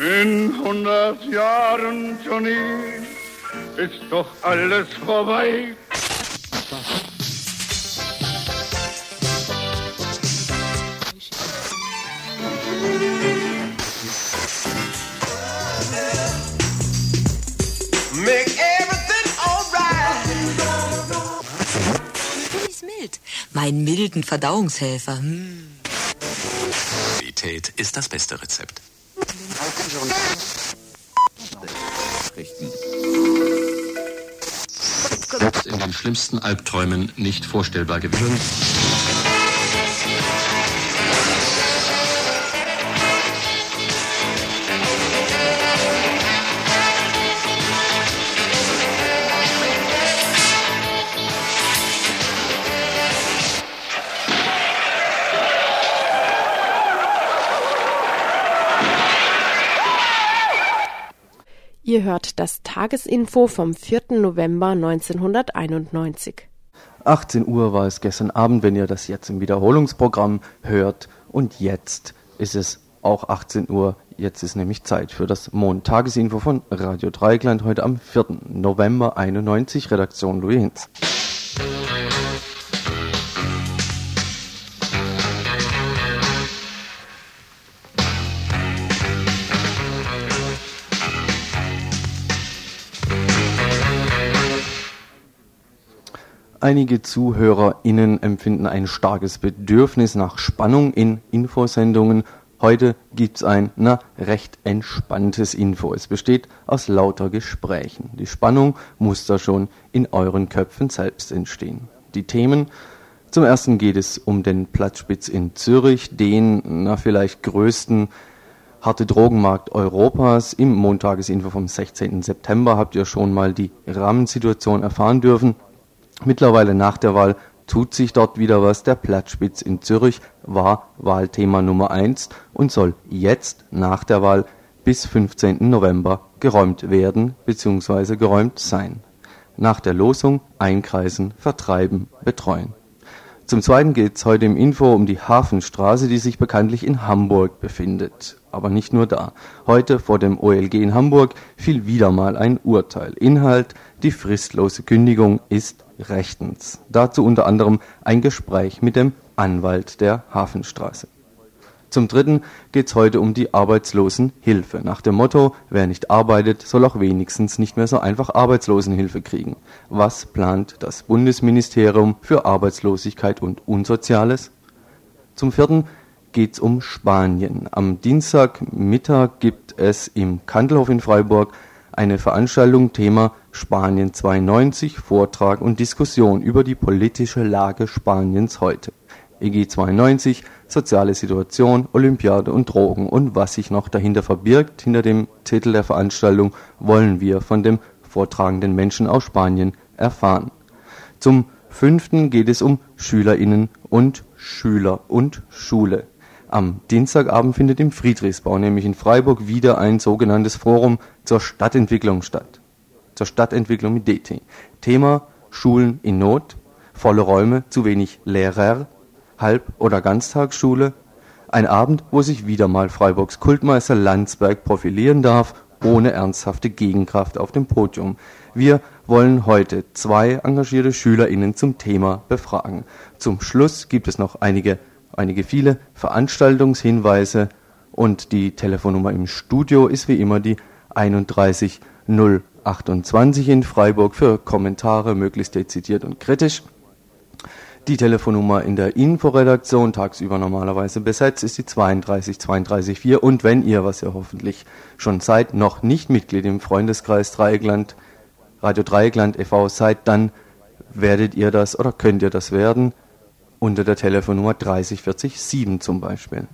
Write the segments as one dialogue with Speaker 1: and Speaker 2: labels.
Speaker 1: In hundert Jahren, Johnny, ist doch alles vorbei.
Speaker 2: Make everything alright.
Speaker 3: Ist mild. Mein milden Verdauungshelfer. Hm.
Speaker 4: Qualität ist das beste Rezept. Den schlimmsten Albträumen nicht vorstellbar gewesen.
Speaker 5: Ihr hört das Tagesinfo vom 4. November 1991.
Speaker 6: 18 Uhr war es gestern Abend, wenn ihr das jetzt im Wiederholungsprogramm hört. Und jetzt ist es auch 18 Uhr. Jetzt ist nämlich Zeit für das Montagesinfo von Radio Dreieckland heute am 4. November 91, Redaktion Louis Hinz. Einige ZuhörerInnen empfinden ein starkes Bedürfnis nach Spannung in Infosendungen. Heute gibt's ein, na, recht entspanntes Info. Es besteht aus lauter Gesprächen. Die Spannung muss da schon in euren Köpfen selbst entstehen. Die Themen. Zum ersten geht es um den Platzspitz in Zürich, den, na, vielleicht größten harte Drogenmarkt Europas. Im Montagesinfo vom 16. September habt ihr schon mal die Rahmensituation erfahren dürfen. Mittlerweile nach der Wahl tut sich dort wieder was. Der Platzspitz in Zürich war Wahlthema Nummer eins und soll jetzt nach der Wahl bis 15. November geräumt werden bzw. geräumt sein. Nach der Losung einkreisen, vertreiben, betreuen. Zum Zweiten geht es heute im Info um die Hafenstraße, die sich bekanntlich in Hamburg befindet. Aber nicht nur da. Heute vor dem OLG in Hamburg fiel wieder mal ein Urteil. Inhalt, die fristlose Kündigung ist rechtens. Dazu unter anderem ein Gespräch mit dem Anwalt der Hafenstraße. Zum Dritten geht es heute um die Arbeitslosenhilfe. Nach dem Motto, wer nicht arbeitet, soll auch wenigstens nicht mehr so einfach Arbeitslosenhilfe kriegen. Was plant das Bundesministerium für Arbeitslosigkeit und Unsoziales? Zum Vierten geht es um Spanien. Am Dienstagmittag gibt es im Kandelhof in Freiburg eine Veranstaltung Thema Spanien 92, Vortrag und Diskussion über die politische Lage Spaniens heute. EG 92, soziale Situation, Olympiade und Drogen und was sich noch dahinter verbirgt, hinter dem Titel der Veranstaltung, wollen wir von dem vortragenden Menschen aus Spanien erfahren. Zum fünften geht es um SchülerInnen und Schüler und Schule. Am Dienstagabend findet im Friedrichsbau, nämlich in Freiburg, wieder ein sogenanntes Forum zur Stadtentwicklung statt. Zur Stadtentwicklung mit DT. Thema Schulen in Not, volle Räume, zu wenig Lehrer, Halb- oder Ganztagsschule. Ein Abend, wo sich wieder mal Freiburgs Kultmeister Landsberg profilieren darf, ohne ernsthafte Gegenkraft auf dem Podium. Wir wollen heute zwei engagierte SchülerInnen zum Thema befragen. Zum Schluss gibt es noch einige einige viele Veranstaltungshinweise und die Telefonnummer im Studio ist wie immer die 31 028 in Freiburg für Kommentare möglichst dezidiert und kritisch. Die Telefonnummer in der Inforedaktion, tagsüber normalerweise besetzt, ist die 32 32 4. Und wenn ihr, was ihr hoffentlich schon seid, noch nicht Mitglied im Freundeskreis Dreieckland, Radio Dreieckland e.V. seid, dann werdet ihr das oder könnt ihr das werden unter der Telefonnummer 30407 zum Beispiel.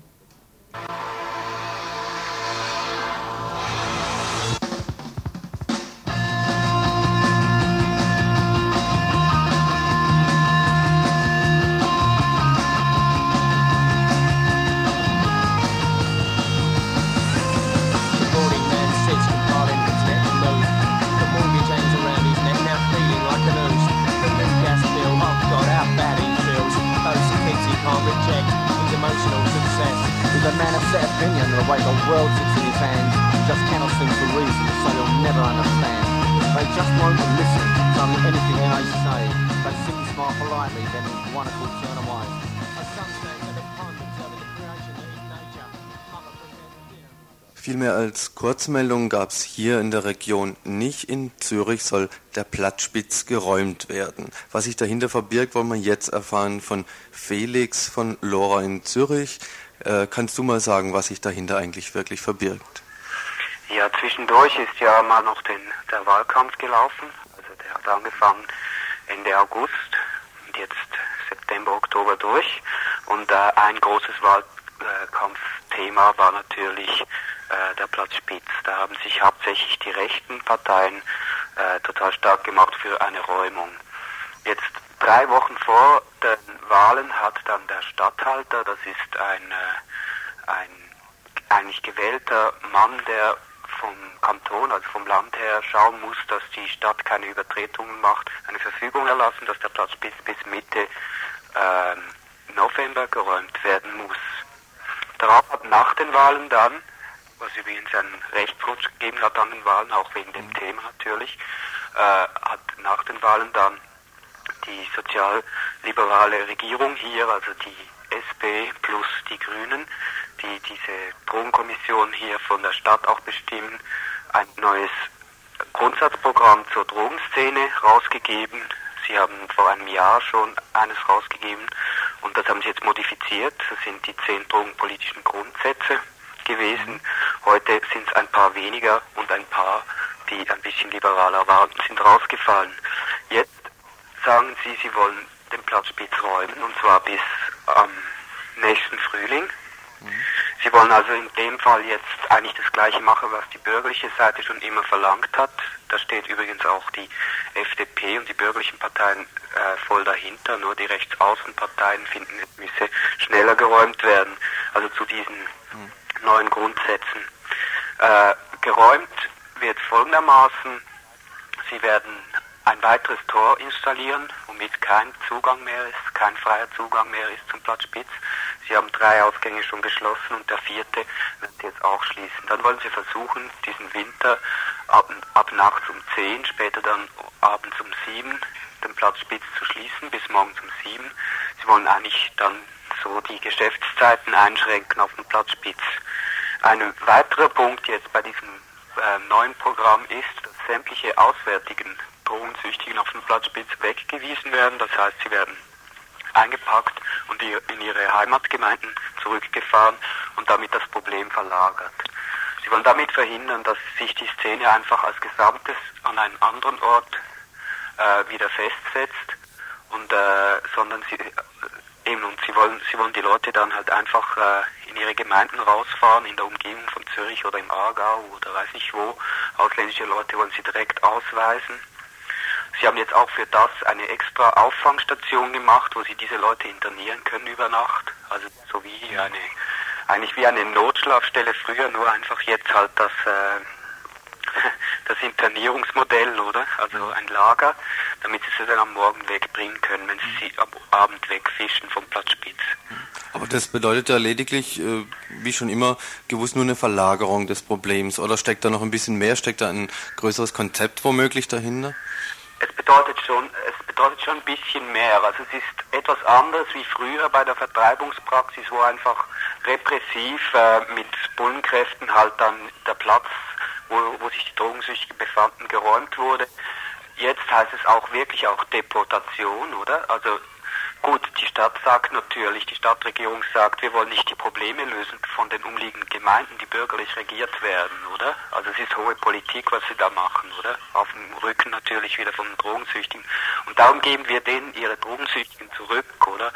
Speaker 6: Vielmehr als Kurzmeldung gab es hier in der Region nicht. In Zürich soll der Plattspitz geräumt werden. Was sich dahinter verbirgt, wollen wir jetzt erfahren von Felix von Lora in Zürich. Äh, kannst du mal sagen, was sich dahinter eigentlich wirklich verbirgt?
Speaker 7: Ja, zwischendurch ist ja mal noch den, der Wahlkampf gelaufen. Also der hat angefangen Ende August und jetzt September, Oktober durch. Und äh, ein großes Wahlkampfthema war natürlich der Platz Spitz. Da haben sich hauptsächlich die rechten Parteien äh, total stark gemacht für eine Räumung. Jetzt drei Wochen vor den Wahlen hat dann der Statthalter, das ist ein, äh, ein eigentlich gewählter Mann, der vom Kanton, also vom Land her schauen muss, dass die Stadt keine Übertretungen macht, eine Verfügung erlassen, dass der Platz bis, bis Mitte ähm, November geräumt werden muss. Darauf hat nach den Wahlen dann, was übrigens einen Rechtsrutsch gegeben hat an den Wahlen, auch wegen dem Thema natürlich, äh, hat nach den Wahlen dann die sozialliberale Regierung hier, also die SP plus die Grünen, die diese Drogenkommission hier von der Stadt auch bestimmen, ein neues Grundsatzprogramm zur Drogenszene rausgegeben. Sie haben vor einem Jahr schon eines rausgegeben und das haben sie jetzt modifiziert. Das sind die zehn drogenpolitischen Grundsätze gewesen. Heute sind es ein paar weniger und ein paar, die ein bisschen liberaler waren, sind rausgefallen. Jetzt sagen sie, sie wollen den Platz Spitz räumen und zwar bis am nächsten Frühling. Sie wollen also in dem Fall jetzt eigentlich das Gleiche machen, was die bürgerliche Seite schon immer verlangt hat. Da steht übrigens auch die FDP und die bürgerlichen Parteien äh, voll dahinter. Nur die Rechtsaußenparteien finden, es müsse schneller geräumt werden. Also zu diesen neuen Grundsätzen. Äh, geräumt wird folgendermaßen. Sie werden ein weiteres Tor installieren, womit kein Zugang mehr ist, kein freier Zugang mehr ist zum Platz Spitz. Sie haben drei Ausgänge schon geschlossen und der vierte wird jetzt auch schließen. Dann wollen Sie versuchen, diesen Winter ab, ab nachts um 10, später dann abends um 7 den Platz Spitz zu schließen, bis morgens um 7. Sie wollen eigentlich dann so die Geschäftszeiten einschränken auf den Platz Spitz. Ein weiterer Punkt jetzt bei diesem äh, neuen Programm ist, dass sämtliche auswärtigen Drogensüchtigen auf den Platz Spitz weggewiesen werden. Das heißt, sie werden eingepackt und in ihre Heimatgemeinden zurückgefahren und damit das Problem verlagert. Sie wollen damit verhindern, dass sich die Szene einfach als Gesamtes an einem anderen Ort äh, wieder festsetzt und äh, sondern sie eben und sie wollen sie wollen die Leute dann halt einfach äh, in ihre Gemeinden rausfahren in der Umgebung von Zürich oder im Aargau oder weiß ich wo ausländische Leute wollen sie direkt ausweisen Sie haben jetzt auch für das eine extra Auffangstation gemacht, wo Sie diese Leute internieren können über Nacht. Also so wie eine, eigentlich wie eine Notschlafstelle früher, nur einfach jetzt halt das, äh, das Internierungsmodell, oder? Also ein Lager, damit Sie sie dann am Morgen wegbringen können, wenn Sie sie am Abend wegfischen vom Platz Spitz.
Speaker 6: Aber das bedeutet ja lediglich, äh, wie schon immer, gewusst nur eine Verlagerung des Problems. Oder steckt da noch ein bisschen mehr, steckt da ein größeres Konzept womöglich dahinter?
Speaker 7: Es bedeutet schon, es bedeutet schon ein bisschen mehr. Also es ist etwas anders wie früher bei der Vertreibungspraxis, wo einfach repressiv äh, mit Bullenkräften halt dann der Platz, wo, wo sich die Drogensüchtigen befanden, geräumt wurde. Jetzt heißt es auch wirklich auch Deportation, oder? Also gut, die Stadt sagt natürlich, die Stadtregierung sagt, wir wollen nicht die Probleme lösen von den umliegenden Gemeinden, die bürgerlich regiert werden, oder? Also es ist hohe Politik, was sie da machen, oder? Auf dem Rücken natürlich wieder von den Drogensüchtigen. Und darum geben wir denen ihre Drogensüchtigen zurück, oder?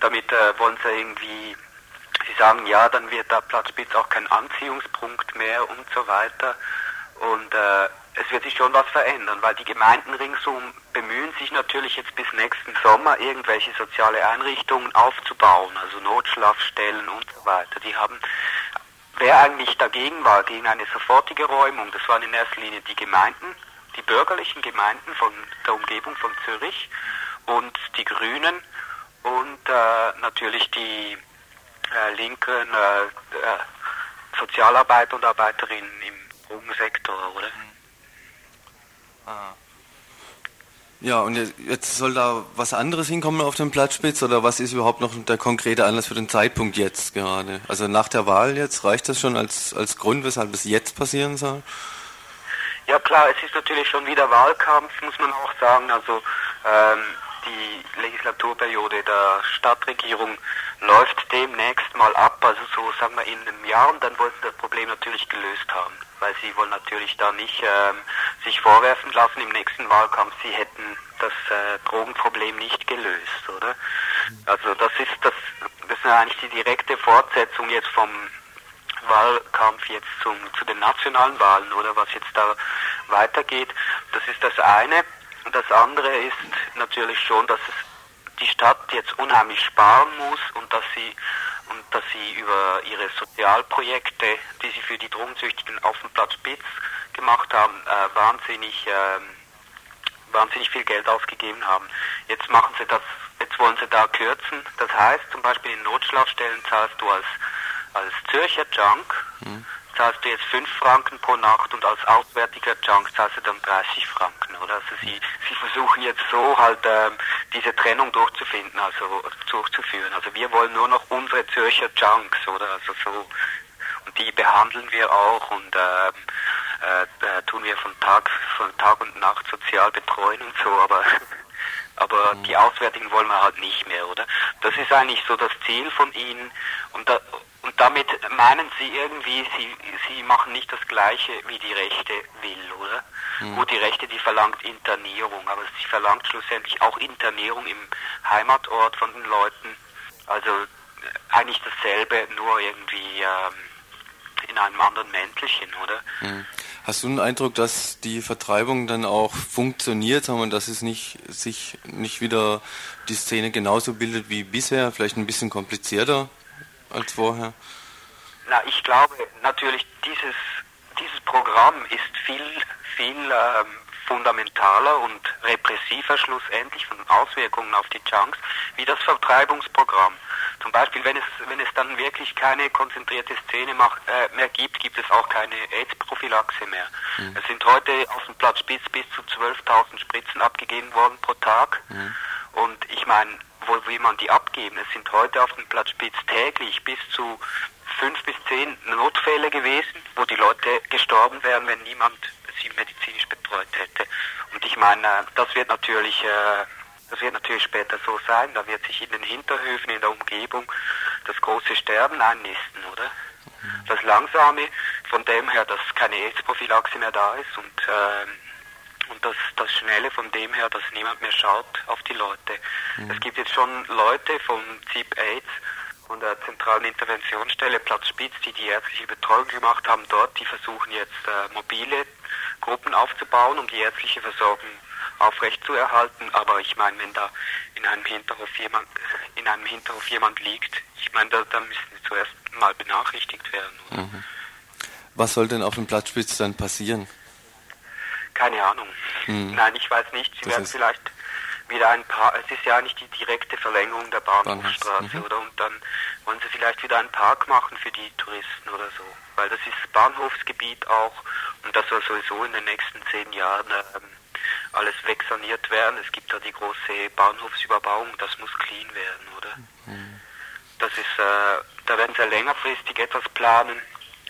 Speaker 7: Damit äh, wollen sie irgendwie, sie sagen, ja, dann wird da Platz Spitz auch kein Anziehungspunkt mehr und so weiter. Und äh, es wird sich schon was verändern, weil die Gemeinden ringsum bemühen sich natürlich jetzt bis nächsten Sommer irgendwelche soziale Einrichtungen aufzubauen, also Notschlafstellen und so weiter. Die haben, wer eigentlich dagegen war, gegen eine sofortige Räumung, das waren in erster Linie die Gemeinden, die bürgerlichen Gemeinden von der Umgebung von Zürich und die Grünen und äh, natürlich die äh, linken äh, äh, Sozialarbeiter und Arbeiterinnen im Drogensektor, oder?
Speaker 6: Ah. Ja, und jetzt soll da was anderes hinkommen auf den Platzspitz oder was ist überhaupt noch der konkrete Anlass für den Zeitpunkt jetzt gerade? Also nach der Wahl jetzt, reicht das schon als, als Grund, weshalb es jetzt passieren soll?
Speaker 7: Ja klar, es ist natürlich schon wieder Wahlkampf, muss man auch sagen. Also ähm, die Legislaturperiode der Stadtregierung läuft demnächst mal ab, also so sagen wir in einem Jahr und dann wollen sie das Problem natürlich gelöst haben, weil sie wollen natürlich da nicht ähm, sich vorwerfen lassen im nächsten Wahlkampf, sie hätten das äh, Drogenproblem nicht gelöst, oder? Also das ist das, das ist eigentlich die direkte Fortsetzung jetzt vom Wahlkampf jetzt zum, zu den nationalen Wahlen oder was jetzt da weitergeht. Das ist das eine. Und das andere ist natürlich schon, dass es die Stadt jetzt unheimlich sparen muss und dass sie und dass sie über ihre Sozialprojekte, die sie für die Drogensüchtigen auf dem Platz Spitz gemacht haben, äh, wahnsinnig äh, wahnsinnig viel Geld ausgegeben haben. Jetzt machen sie das, jetzt wollen sie da kürzen. Das heißt, zum Beispiel in Notschlafstellen zahlst du als als Zürcher Junk mhm. zahlst du jetzt 5 Franken pro Nacht und als auswärtiger Junk zahlst du dann 30 Franken, oder? Also sie, sie versuchen jetzt so halt ähm, diese Trennung durchzufinden, also durchzuführen. Also wir wollen nur noch unsere Zürcher Junks, oder? Also so und die behandeln wir auch und äh, äh, tun wir von Tag von Tag und Nacht sozial betreuen und so, aber aber mhm. die Auswärtigen wollen wir halt nicht mehr, oder? Das ist eigentlich so das Ziel von ihnen und da, damit meinen Sie irgendwie, Sie, Sie machen nicht das Gleiche, wie die Rechte will, oder? Mhm. Gut, die Rechte, die verlangt Internierung, aber sie verlangt schlussendlich auch Internierung im Heimatort von den Leuten. Also äh, eigentlich dasselbe, nur irgendwie ähm, in einem anderen Mäntelchen, oder?
Speaker 6: Mhm. Hast du den Eindruck, dass die Vertreibung dann auch funktioniert, und dass es nicht sich nicht wieder die Szene genauso bildet wie bisher, vielleicht ein bisschen komplizierter? Als vorher?
Speaker 7: Na, ich glaube natürlich, dieses, dieses Programm ist viel, viel ähm, fundamentaler und repressiver schlussendlich von Auswirkungen auf die Junks wie das Vertreibungsprogramm. Zum Beispiel, wenn es, wenn es dann wirklich keine konzentrierte Szene macht, äh, mehr gibt, gibt es auch keine AIDS-Prophylaxe mehr. Mhm. Es sind heute auf dem Platz Spitz bis zu 12.000 Spritzen abgegeben worden pro Tag. Mhm. Und ich meine, wo will man die abgeben? Es sind heute auf dem Platz Spitz täglich bis zu fünf bis zehn Notfälle gewesen, wo die Leute gestorben wären, wenn niemand sie medizinisch betreut hätte. Und ich meine, das wird natürlich, äh, das wird natürlich später so sein. Da wird sich in den Hinterhöfen, in der Umgebung das große Sterben einnisten, oder? Das Langsame, von dem her, dass keine AIDS-Prophylaxe mehr da ist und äh, und das, das Schnelle von dem her, dass niemand mehr schaut auf die Leute. Mhm. Es gibt jetzt schon Leute vom ZIP AIDS von der zentralen Interventionsstelle Platz Spitz, die die ärztliche Betreuung gemacht haben dort, die versuchen jetzt äh, mobile Gruppen aufzubauen, um die ärztliche Versorgung aufrechtzuerhalten. Aber ich meine, wenn da in einem Hinterhof jemand in einem Hinterhof jemand liegt, ich meine, da, da müssen sie zuerst mal benachrichtigt werden. Mhm.
Speaker 6: Was soll denn auf dem Platzspitz dann passieren?
Speaker 7: Keine Ahnung. Hm. Nein, ich weiß nicht. Sie das werden vielleicht wieder ein Park, es ist ja nicht die direkte Verlängerung der Bahnhofstraße, mhm. oder? Und dann wollen sie vielleicht wieder einen Park machen für die Touristen oder so. Weil das ist Bahnhofsgebiet auch und das soll sowieso in den nächsten zehn Jahren ähm, alles wegsaniert werden. Es gibt da die große Bahnhofsüberbauung, das muss clean werden, oder? Mhm. Das ist, äh, da werden sie längerfristig etwas planen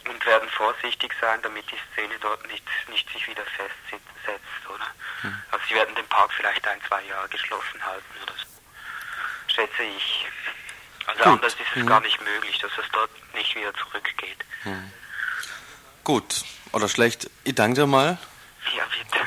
Speaker 7: und werden vorsichtig sein, damit die Szene dort nicht, nicht sich wieder festsetzt, oder? Hm. Also sie werden den Park vielleicht ein, zwei Jahre geschlossen halten oder so, schätze ich. Also Gut. anders ist es hm. gar nicht möglich, dass es dort nicht wieder zurückgeht. Hm.
Speaker 6: Gut, oder schlecht. Ich danke dir mal.
Speaker 7: Ja, bitte.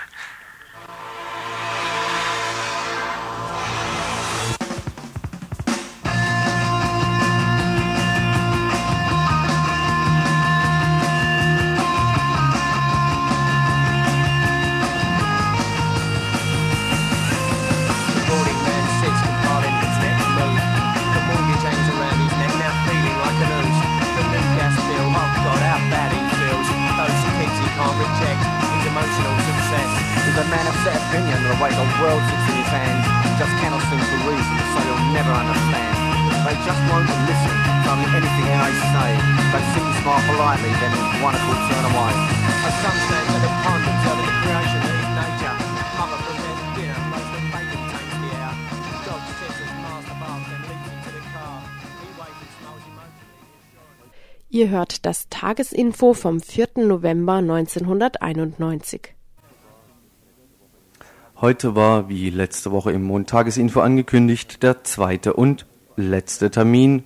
Speaker 8: The way the world sits in his hands. Just cannot seem to reason, so you'll never understand. They just won't listen to anything I say. They simply smile politely, then one accord turn away. A sun stands at a pond observing the creation that the bacon taints the as the the emotionally.
Speaker 5: Ihr hört das Tagesinfo vom 4. November 1991.
Speaker 6: Heute war, wie letzte Woche im Montagesinfo angekündigt, der zweite und letzte Termin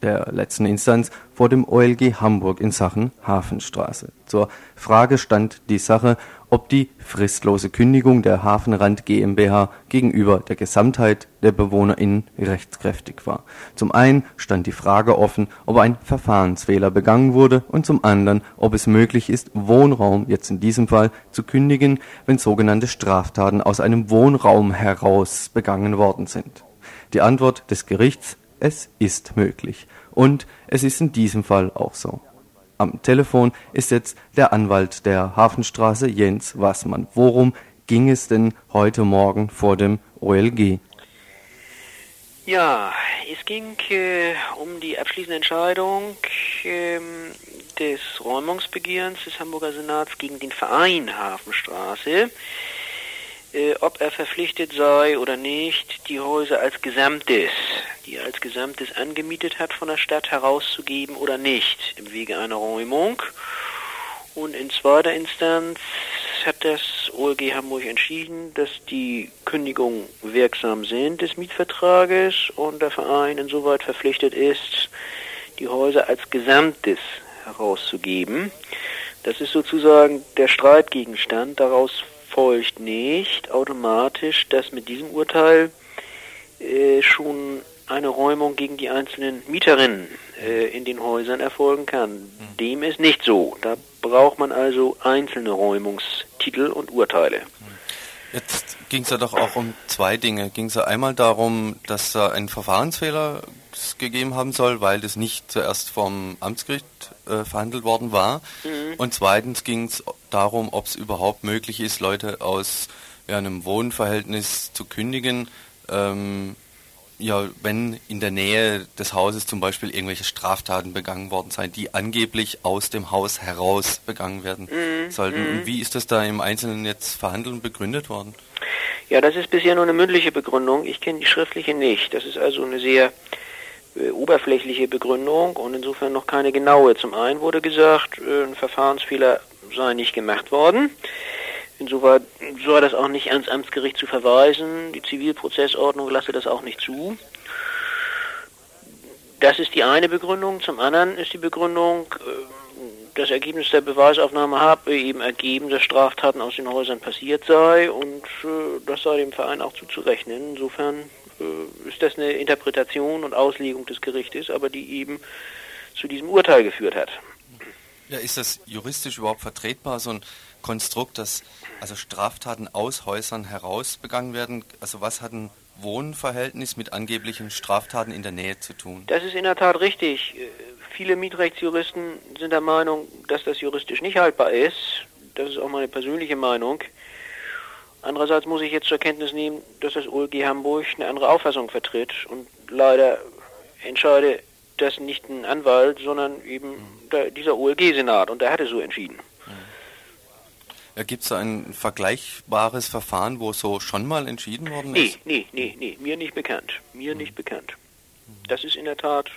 Speaker 6: der letzten Instanz vor dem OLG Hamburg in Sachen Hafenstraße. Zur Frage stand die Sache, ob die fristlose Kündigung der Hafenrand GmbH gegenüber der Gesamtheit der BewohnerInnen rechtskräftig war. Zum einen stand die Frage offen, ob ein Verfahrensfehler begangen wurde und zum anderen, ob es möglich ist, Wohnraum, jetzt in diesem Fall, zu kündigen, wenn sogenannte Straftaten aus einem Wohnraum heraus begangen worden sind. Die Antwort des Gerichts, es ist möglich. Und es ist in diesem Fall auch so. Am Telefon ist jetzt der Anwalt der Hafenstraße, Jens Wassmann. Worum ging es denn heute Morgen vor dem OLG?
Speaker 9: Ja, es ging äh, um die abschließende Entscheidung ähm, des Räumungsbegehrens des Hamburger Senats gegen den Verein Hafenstraße, ob er verpflichtet sei oder nicht, die Häuser als Gesamtes, die er als Gesamtes angemietet hat, von der Stadt herauszugeben oder nicht im Wege einer Räumung. Und in zweiter Instanz hat das OLG Hamburg entschieden, dass die Kündigungen wirksam sind des Mietvertrages und der Verein insoweit verpflichtet ist, die Häuser als Gesamtes herauszugeben. Das ist sozusagen der Streitgegenstand. Daraus folgt nicht automatisch, dass mit diesem Urteil äh, schon eine Räumung gegen die einzelnen Mieterinnen äh, in den Häusern erfolgen kann. Dem ist nicht so. Da braucht man also einzelne Räumungstitel und Urteile.
Speaker 6: Jetzt ging es ja doch auch um zwei Dinge. Ging es ja einmal darum, dass da ein Verfahrensfehler gegeben haben soll, weil das nicht zuerst vom Amtsgericht äh, verhandelt worden war.
Speaker 9: Mhm.
Speaker 6: Und zweitens ging es darum, ob es überhaupt möglich ist, Leute aus ja, einem Wohnverhältnis zu kündigen, ähm, ja, wenn in der Nähe des Hauses zum Beispiel irgendwelche Straftaten begangen worden seien, die angeblich aus dem Haus heraus begangen werden
Speaker 9: Mhm,
Speaker 6: sollten.
Speaker 9: mhm.
Speaker 6: Wie ist das da im Einzelnen jetzt verhandelt und begründet worden?
Speaker 9: Ja, das ist bisher nur eine mündliche Begründung. Ich kenne die schriftliche nicht. Das ist also eine sehr äh, oberflächliche Begründung und insofern noch keine genaue. Zum einen wurde gesagt, äh, ein Verfahrensfehler sei nicht gemacht worden. Insoweit sei das auch nicht ans Amtsgericht zu verweisen. Die Zivilprozessordnung lasse das auch nicht zu. Das ist die eine Begründung. Zum anderen ist die Begründung, äh, das Ergebnis der Beweisaufnahme habe eben ergeben, dass Straftaten aus den Häusern passiert sei und äh, das sei dem Verein auch zuzurechnen. Insofern äh, ist das eine Interpretation und Auslegung des Gerichtes, aber die eben zu diesem Urteil geführt hat.
Speaker 6: Ja, ist das juristisch überhaupt vertretbar, so ein Konstrukt, dass also Straftaten aus Häusern heraus begangen werden? Also was hat ein Wohnverhältnis mit angeblichen Straftaten in der Nähe zu tun?
Speaker 9: Das ist in der Tat richtig. Äh, Viele Mietrechtsjuristen sind der Meinung, dass das juristisch nicht haltbar ist. Das ist auch meine persönliche Meinung. Andererseits muss ich jetzt zur Kenntnis nehmen, dass das OLG Hamburg eine andere Auffassung vertritt und leider entscheide das nicht ein Anwalt, sondern eben der, dieser OLG-Senat und der hatte so entschieden.
Speaker 6: Ja, Gibt es da ein vergleichbares Verfahren, wo so schon mal entschieden worden
Speaker 9: Nee,
Speaker 6: ist?
Speaker 9: nee, nee, nee, mir nicht bekannt. Mir nicht bekannt. Das ist in der Tat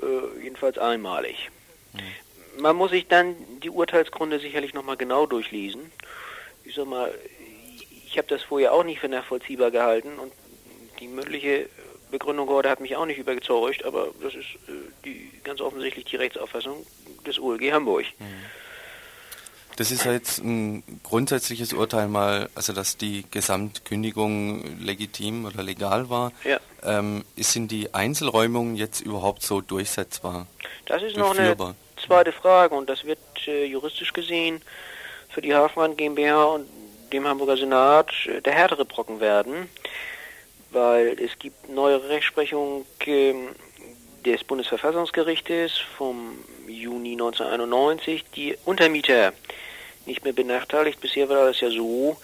Speaker 9: äh, jedenfalls einmalig. Man muss sich dann die Urteilsgründe sicherlich nochmal genau durchlesen. Ich sag mal, ich habe das vorher auch nicht für nachvollziehbar gehalten und die mündliche Begründung heute hat mich auch nicht überzeugt, aber das ist äh, die ganz offensichtlich die Rechtsauffassung des OLG Hamburg.
Speaker 6: Das ist ja jetzt ein grundsätzliches Urteil mal, also dass die Gesamtkündigung legitim oder legal war.
Speaker 9: Ja.
Speaker 6: Ähm, sind die Einzelräumungen jetzt überhaupt so durchsetzbar?
Speaker 9: Das ist noch eine zweite Frage und das wird äh, juristisch gesehen für die Hafenrand GmbH und dem Hamburger Senat äh, der härtere Brocken werden, weil es gibt neuere Rechtsprechung ähm, des Bundesverfassungsgerichtes vom Juni 1991, die Untermieter nicht mehr benachteiligt. Bisher war das ja so,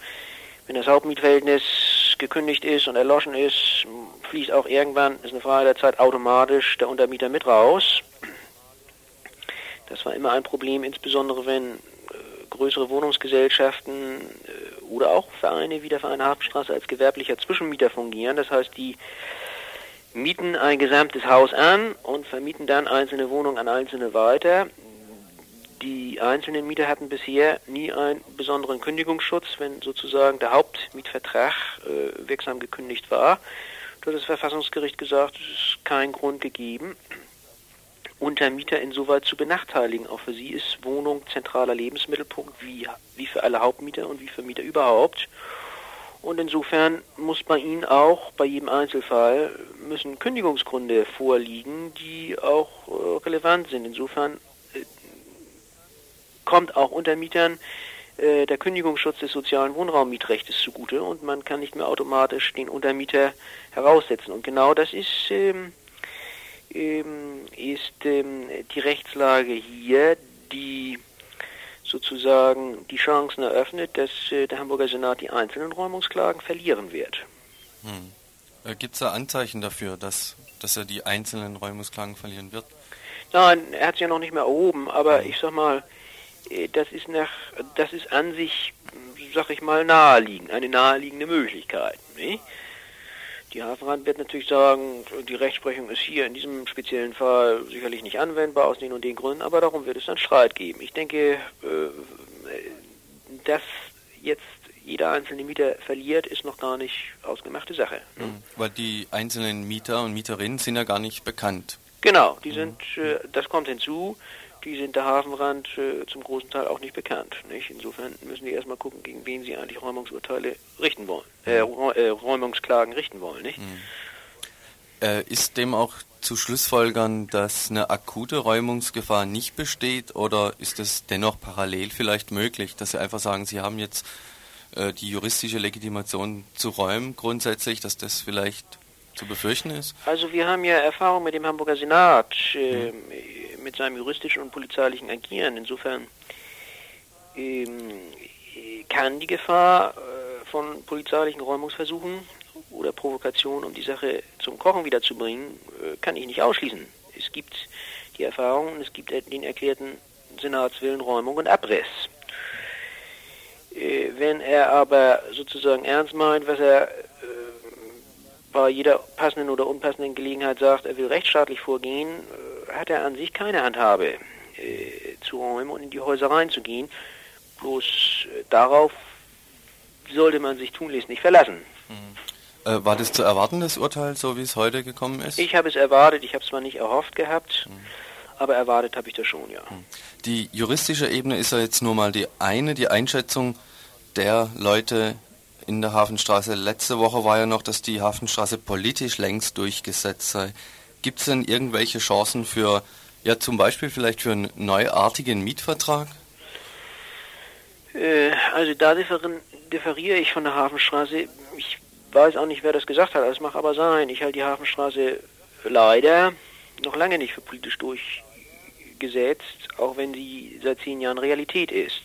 Speaker 9: wenn das Hauptmietverhältnis gekündigt ist und erloschen ist, fließt auch irgendwann, ist eine Frage der Zeit, automatisch der Untermieter mit raus. Das war immer ein Problem, insbesondere wenn äh, größere Wohnungsgesellschaften äh, oder auch Vereine wie der Verein Hafenstraße als gewerblicher Zwischenmieter fungieren. Das heißt, die mieten ein gesamtes Haus an und vermieten dann einzelne Wohnungen an einzelne weiter. Die einzelnen Mieter hatten bisher nie einen besonderen Kündigungsschutz, wenn sozusagen der Hauptmietvertrag äh, wirksam gekündigt war. Da hat das Verfassungsgericht gesagt, es ist kein Grund gegeben, Untermieter insoweit zu benachteiligen. Auch für sie ist Wohnung zentraler Lebensmittelpunkt, wie, wie für alle Hauptmieter und wie für Mieter überhaupt. Und insofern muss bei Ihnen auch bei jedem Einzelfall müssen Kündigungsgründe vorliegen, die auch äh, relevant sind. Insofern kommt auch Untermietern äh, der Kündigungsschutz des sozialen Wohnraummietrechts zugute und man kann nicht mehr automatisch den Untermieter heraussetzen. Und genau das ist, ähm, ähm, ist ähm, die Rechtslage hier, die sozusagen die Chancen eröffnet, dass äh, der Hamburger Senat die einzelnen Räumungsklagen verlieren wird.
Speaker 10: Hm. Äh, Gibt es da Anzeichen dafür, dass, dass er die einzelnen Räumungsklagen verlieren wird?
Speaker 9: Nein, er hat es ja noch nicht mehr erhoben, aber hm. ich sag mal, das ist nach, das ist an sich, sag ich mal, naheliegend, eine naheliegende Möglichkeit. Nicht? Die Hafenrand wird natürlich sagen, die Rechtsprechung ist hier in diesem speziellen Fall sicherlich nicht anwendbar aus den und den Gründen, aber darum wird es dann Streit geben. Ich denke, äh, dass jetzt jeder einzelne Mieter verliert, ist noch gar nicht ausgemachte Sache.
Speaker 10: Ne? Mhm. Weil die einzelnen Mieter und Mieterinnen sind ja gar nicht bekannt.
Speaker 9: Genau, die sind, äh, das kommt hinzu die sind der Hafenrand äh, zum großen Teil auch nicht bekannt. Nicht? Insofern müssen die erstmal gucken, gegen wen sie eigentlich Räumungsurteile richten wollen, äh, äh Räumungsklagen richten wollen. Nicht? Mhm.
Speaker 10: Äh, ist dem auch zu Schlussfolgern, dass eine akute Räumungsgefahr nicht besteht oder ist es dennoch parallel vielleicht möglich, dass Sie einfach sagen, Sie haben jetzt äh, die juristische Legitimation zu räumen grundsätzlich, dass das vielleicht zu befürchten ist?
Speaker 9: Also wir haben ja Erfahrung mit dem Hamburger Senat. Äh, mhm mit seinem juristischen und polizeilichen Agieren. Insofern ähm, kann die Gefahr äh, von polizeilichen Räumungsversuchen oder Provokationen, um die Sache zum Kochen wiederzubringen, äh, kann ich nicht ausschließen. Es gibt die Erfahrung es gibt den erklärten Senatswillen Räumung und Abriss. Äh, wenn er aber sozusagen ernst meint, was er äh, bei jeder passenden oder unpassenden Gelegenheit sagt, er will rechtsstaatlich vorgehen, hat er an sich keine Handhabe äh, zu räumen und in die Häuser reinzugehen. Bloß äh, darauf sollte man sich tunlichst nicht verlassen.
Speaker 10: Mhm. Äh, war das zu erwarten, das Urteil, so wie es heute gekommen ist?
Speaker 9: Ich habe es erwartet, ich habe es zwar nicht erhofft gehabt, mhm. aber erwartet habe ich das schon, ja. Mhm.
Speaker 10: Die juristische Ebene ist ja jetzt nur mal die eine, die Einschätzung der Leute in der Hafenstraße. Letzte Woche war ja noch, dass die Hafenstraße politisch längst durchgesetzt sei. Gibt es denn irgendwelche Chancen für, ja zum Beispiel vielleicht für einen neuartigen Mietvertrag?
Speaker 9: Äh, also da differiere ich von der Hafenstraße. Ich weiß auch nicht, wer das gesagt hat, das mag aber sein. Ich halte die Hafenstraße leider noch lange nicht für politisch durchgesetzt, auch wenn sie seit zehn Jahren Realität ist.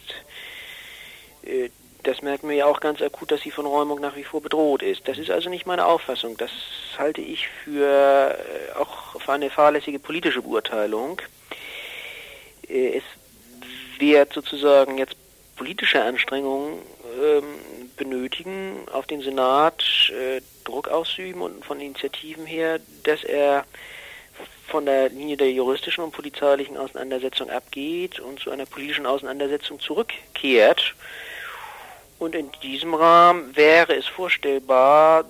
Speaker 9: Äh, das merken wir ja auch ganz akut, dass sie von Räumung nach wie vor bedroht ist. Das ist also nicht meine Auffassung. Das halte ich für äh, auch für eine fahrlässige politische Beurteilung. Äh, es wird sozusagen jetzt politische Anstrengungen ähm, benötigen, auf den Senat äh, Druck ausüben und von Initiativen her, dass er von der Linie der juristischen und polizeilichen Auseinandersetzung abgeht und zu einer politischen Auseinandersetzung zurückkehrt und in diesem Rahmen wäre es vorstellbar,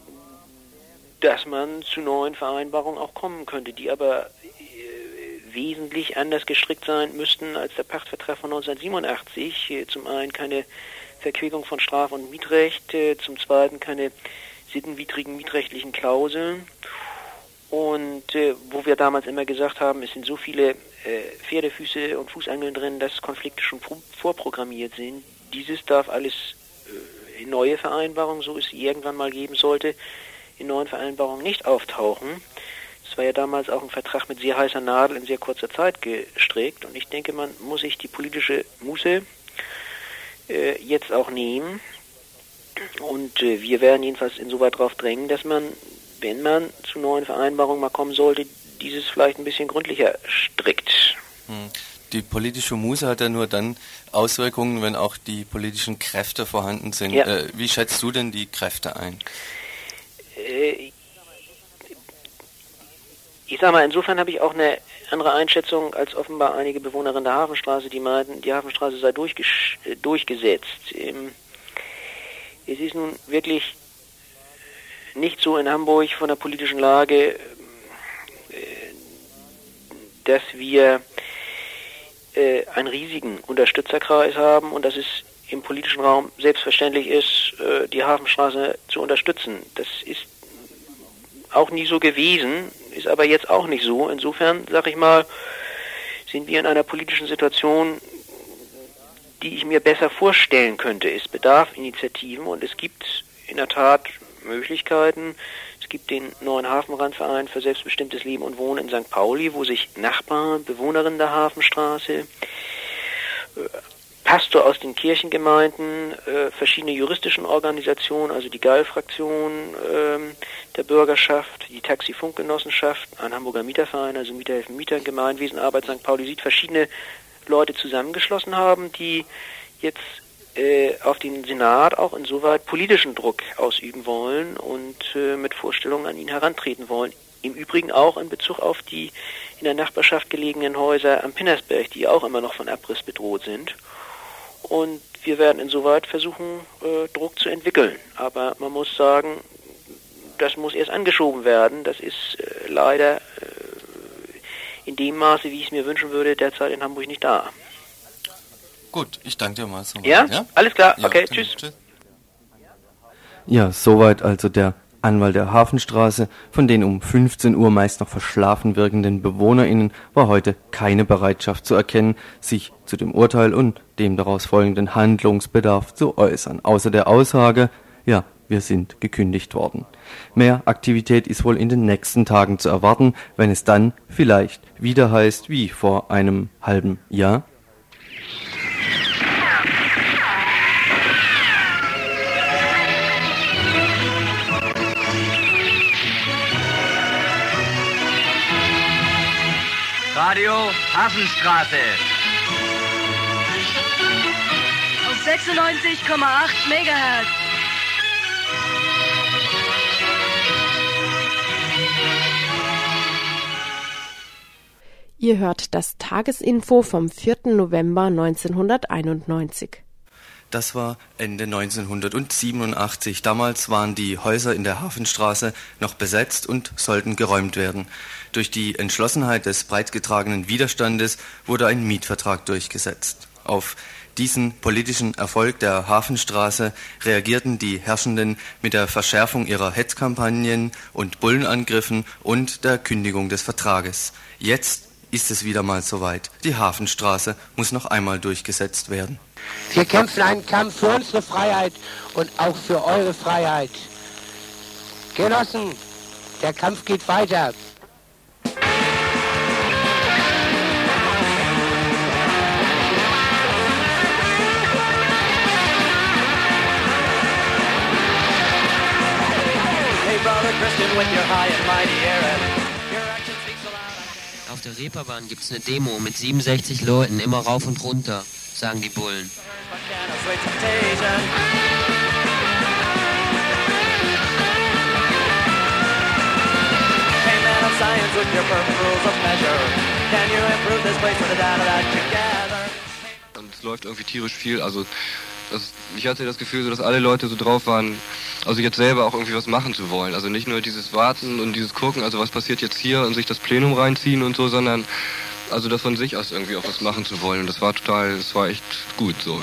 Speaker 9: dass man zu neuen Vereinbarungen auch kommen könnte, die aber äh, wesentlich anders gestrickt sein müssten als der Pachtvertrag von 1987. Äh, zum einen keine Verquickung von Straf- und Mietrecht, äh, zum zweiten keine sittenwidrigen mietrechtlichen Klauseln. Und äh, wo wir damals immer gesagt haben, es sind so viele äh, Pferdefüße und Fußangeln drin, dass Konflikte schon vorprogrammiert sind. Dieses darf alles neue Vereinbarungen, so es irgendwann mal geben sollte, in neuen Vereinbarungen nicht auftauchen. Das war ja damals auch ein Vertrag mit sehr heißer Nadel in sehr kurzer Zeit gestrickt und ich denke, man muss sich die politische Muße äh, jetzt auch nehmen und äh, wir werden jedenfalls insoweit darauf drängen, dass man wenn man zu neuen Vereinbarungen mal kommen sollte, dieses vielleicht ein bisschen gründlicher strickt.
Speaker 10: Hm. Die politische Muse hat ja nur dann Auswirkungen, wenn auch die politischen Kräfte vorhanden sind. Ja. Äh, wie schätzt du denn die Kräfte ein?
Speaker 9: Äh, ich sag mal, insofern habe ich auch eine andere Einschätzung als offenbar einige Bewohnerinnen der Hafenstraße, die meinten, die Hafenstraße sei äh, durchgesetzt. Ähm, es ist nun wirklich nicht so in Hamburg von der politischen Lage, äh, dass wir äh, einen riesigen Unterstützerkreis haben und dass es im politischen Raum selbstverständlich ist, äh, die Hafenstraße zu unterstützen. Das ist auch nie so gewesen, ist aber jetzt auch nicht so. Insofern, sag ich mal, sind wir in einer politischen Situation, die ich mir besser vorstellen könnte. Es bedarf Initiativen und es gibt in der Tat Möglichkeiten. Es gibt den neuen Hafenrandverein für selbstbestimmtes Leben und Wohnen in St. Pauli, wo sich Nachbarn, Bewohnerinnen der Hafenstraße, äh, Pastor aus den Kirchengemeinden, äh, verschiedene juristischen Organisationen, also die GAL-Fraktion äh, der Bürgerschaft, die Taxifunkgenossenschaft, ein Hamburger Mieterverein, also Mieterhelfen, Mieter, Gemeinwesen, Arbeit St. Pauli sieht verschiedene Leute zusammengeschlossen haben, die jetzt auf den Senat auch insoweit politischen Druck ausüben wollen und äh, mit Vorstellungen an ihn herantreten wollen. Im Übrigen auch in Bezug auf die in der Nachbarschaft gelegenen Häuser am Pinnersberg, die auch immer noch von Abriss bedroht sind. Und wir werden insoweit versuchen, äh, Druck zu entwickeln. Aber man muss sagen, das muss erst angeschoben werden. Das ist äh, leider äh, in dem Maße, wie ich es mir wünschen würde, derzeit in Hamburg nicht da.
Speaker 10: Gut, ich danke dir mal. So
Speaker 9: ja? ja? alles klar. Ja, okay, tschüss. tschüss.
Speaker 6: Ja, soweit also der Anwalt der Hafenstraße, von den um 15 Uhr meist noch verschlafen wirkenden BewohnerInnen war heute keine Bereitschaft zu erkennen, sich zu dem Urteil und dem daraus folgenden Handlungsbedarf zu äußern, außer der Aussage, ja, wir sind gekündigt worden. Mehr Aktivität ist wohl in den nächsten Tagen zu erwarten, wenn es dann vielleicht wieder heißt wie vor einem halben Jahr.
Speaker 11: Radio Hafenstraße.
Speaker 12: Auf 96,8 Megahertz.
Speaker 5: Ihr hört das Tagesinfo vom 4. November 1991.
Speaker 10: Das war Ende 1987. Damals waren die Häuser in der Hafenstraße noch besetzt und sollten geräumt werden. Durch die Entschlossenheit des breitgetragenen Widerstandes wurde ein Mietvertrag durchgesetzt. Auf diesen politischen Erfolg der Hafenstraße reagierten die Herrschenden mit der Verschärfung ihrer Hetzkampagnen und Bullenangriffen und der Kündigung des Vertrages. Jetzt ist es wieder mal soweit. Die Hafenstraße muss noch einmal durchgesetzt werden.
Speaker 13: Wir kämpfen einen Kampf für unsere Freiheit und auch für eure Freiheit. Genossen, der Kampf geht weiter.
Speaker 14: Auf der Reeperbahn gibt es eine Demo mit 67 Leuten, immer rauf und runter sagen die Bullen.
Speaker 15: Und es läuft irgendwie tierisch viel. Also das, ich hatte das Gefühl, so, dass alle Leute so drauf waren, also jetzt selber auch irgendwie was machen zu wollen. Also nicht nur dieses Warten und dieses Gucken, also was passiert jetzt hier und sich das Plenum reinziehen und so, sondern also das von sich aus irgendwie auch was machen zu wollen. Und das war total, das war echt gut so.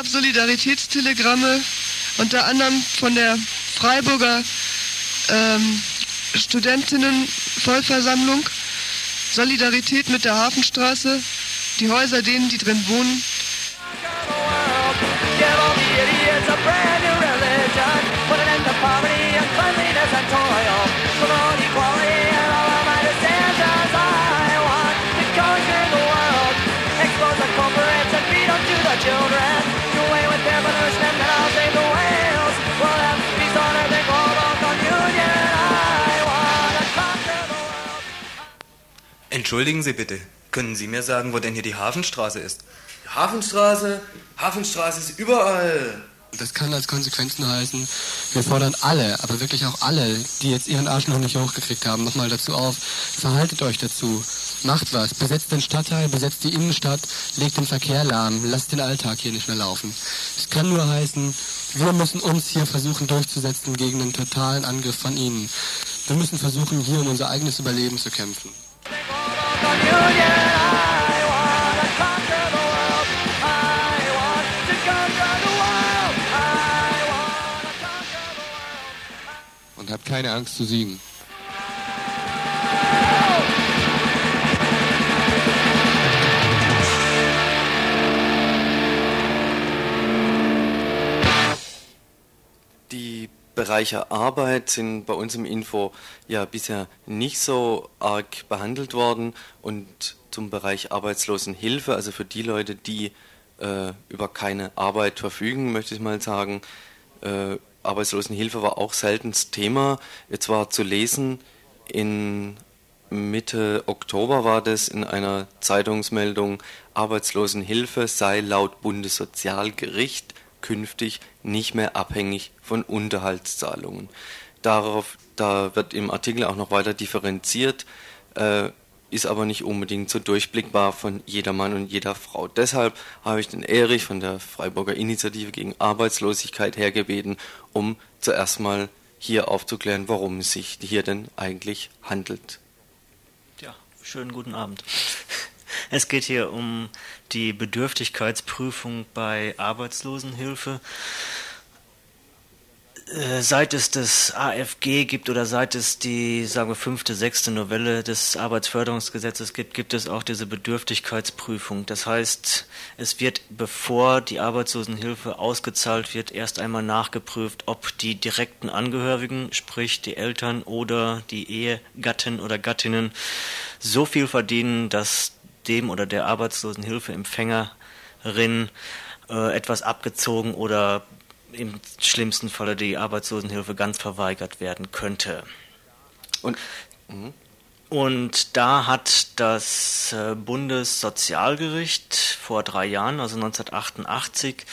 Speaker 16: Gab Solidaritätstelegramme, unter anderem von der Freiburger ähm, Studentinnenvollversammlung, Solidarität mit der Hafenstraße,
Speaker 17: die Häuser denen, die drin wohnen.
Speaker 18: Poverty and children. Do away with evolution and I'll save the whales. We'll have peace on earth and global communion. I want to conquer the world.
Speaker 19: Entschuldigen Sie bitte, können Sie mir sagen, wo denn hier die Hafenstraße ist? Hafenstraße? Hafenstraße ist überall.
Speaker 20: Das kann als Konsequenzen heißen, wir fordern alle, aber wirklich auch alle, die jetzt ihren Arsch noch nicht hochgekriegt haben, nochmal dazu auf, verhaltet euch dazu, macht was, besetzt den Stadtteil, besetzt die Innenstadt, legt den Verkehr lahm, lasst den Alltag hier nicht mehr laufen. Es kann nur heißen, wir müssen uns hier versuchen durchzusetzen gegen einen totalen Angriff von ihnen. Wir müssen versuchen, hier um unser eigenes Überleben zu kämpfen. Und habt keine Angst zu siegen.
Speaker 6: Bereiche Arbeit sind bei uns im Info ja bisher nicht so arg behandelt worden und zum Bereich Arbeitslosenhilfe, also für die Leute, die äh, über keine Arbeit verfügen, möchte ich mal sagen, äh, Arbeitslosenhilfe war auch selten das Thema. Jetzt war zu lesen, in Mitte Oktober war das in einer Zeitungsmeldung, Arbeitslosenhilfe sei laut Bundessozialgericht künftig nicht mehr abhängig von Unterhaltszahlungen. Darauf, da wird im Artikel auch noch weiter differenziert, äh, ist aber nicht unbedingt so durchblickbar von jeder Mann und jeder Frau. Deshalb habe ich den Erich von der Freiburger Initiative gegen Arbeitslosigkeit hergebeten, um zuerst mal hier aufzuklären, worum es sich hier denn eigentlich handelt.
Speaker 21: Ja, schönen guten Abend. Es geht hier um die Bedürftigkeitsprüfung bei Arbeitslosenhilfe. Äh, Seit es das AFG gibt oder seit es die, sagen wir, fünfte, sechste Novelle des Arbeitsförderungsgesetzes gibt, gibt es auch diese Bedürftigkeitsprüfung. Das heißt, es wird, bevor die Arbeitslosenhilfe ausgezahlt wird, erst einmal nachgeprüft, ob die direkten Angehörigen, sprich die Eltern oder die Ehegatten oder Gattinnen, so viel verdienen, dass dem oder der Arbeitslosenhilfeempfängerin äh, etwas abgezogen oder im schlimmsten Falle die Arbeitslosenhilfe ganz verweigert werden könnte.
Speaker 6: Und,
Speaker 21: und da hat das äh, Bundessozialgericht vor drei Jahren, also 1988,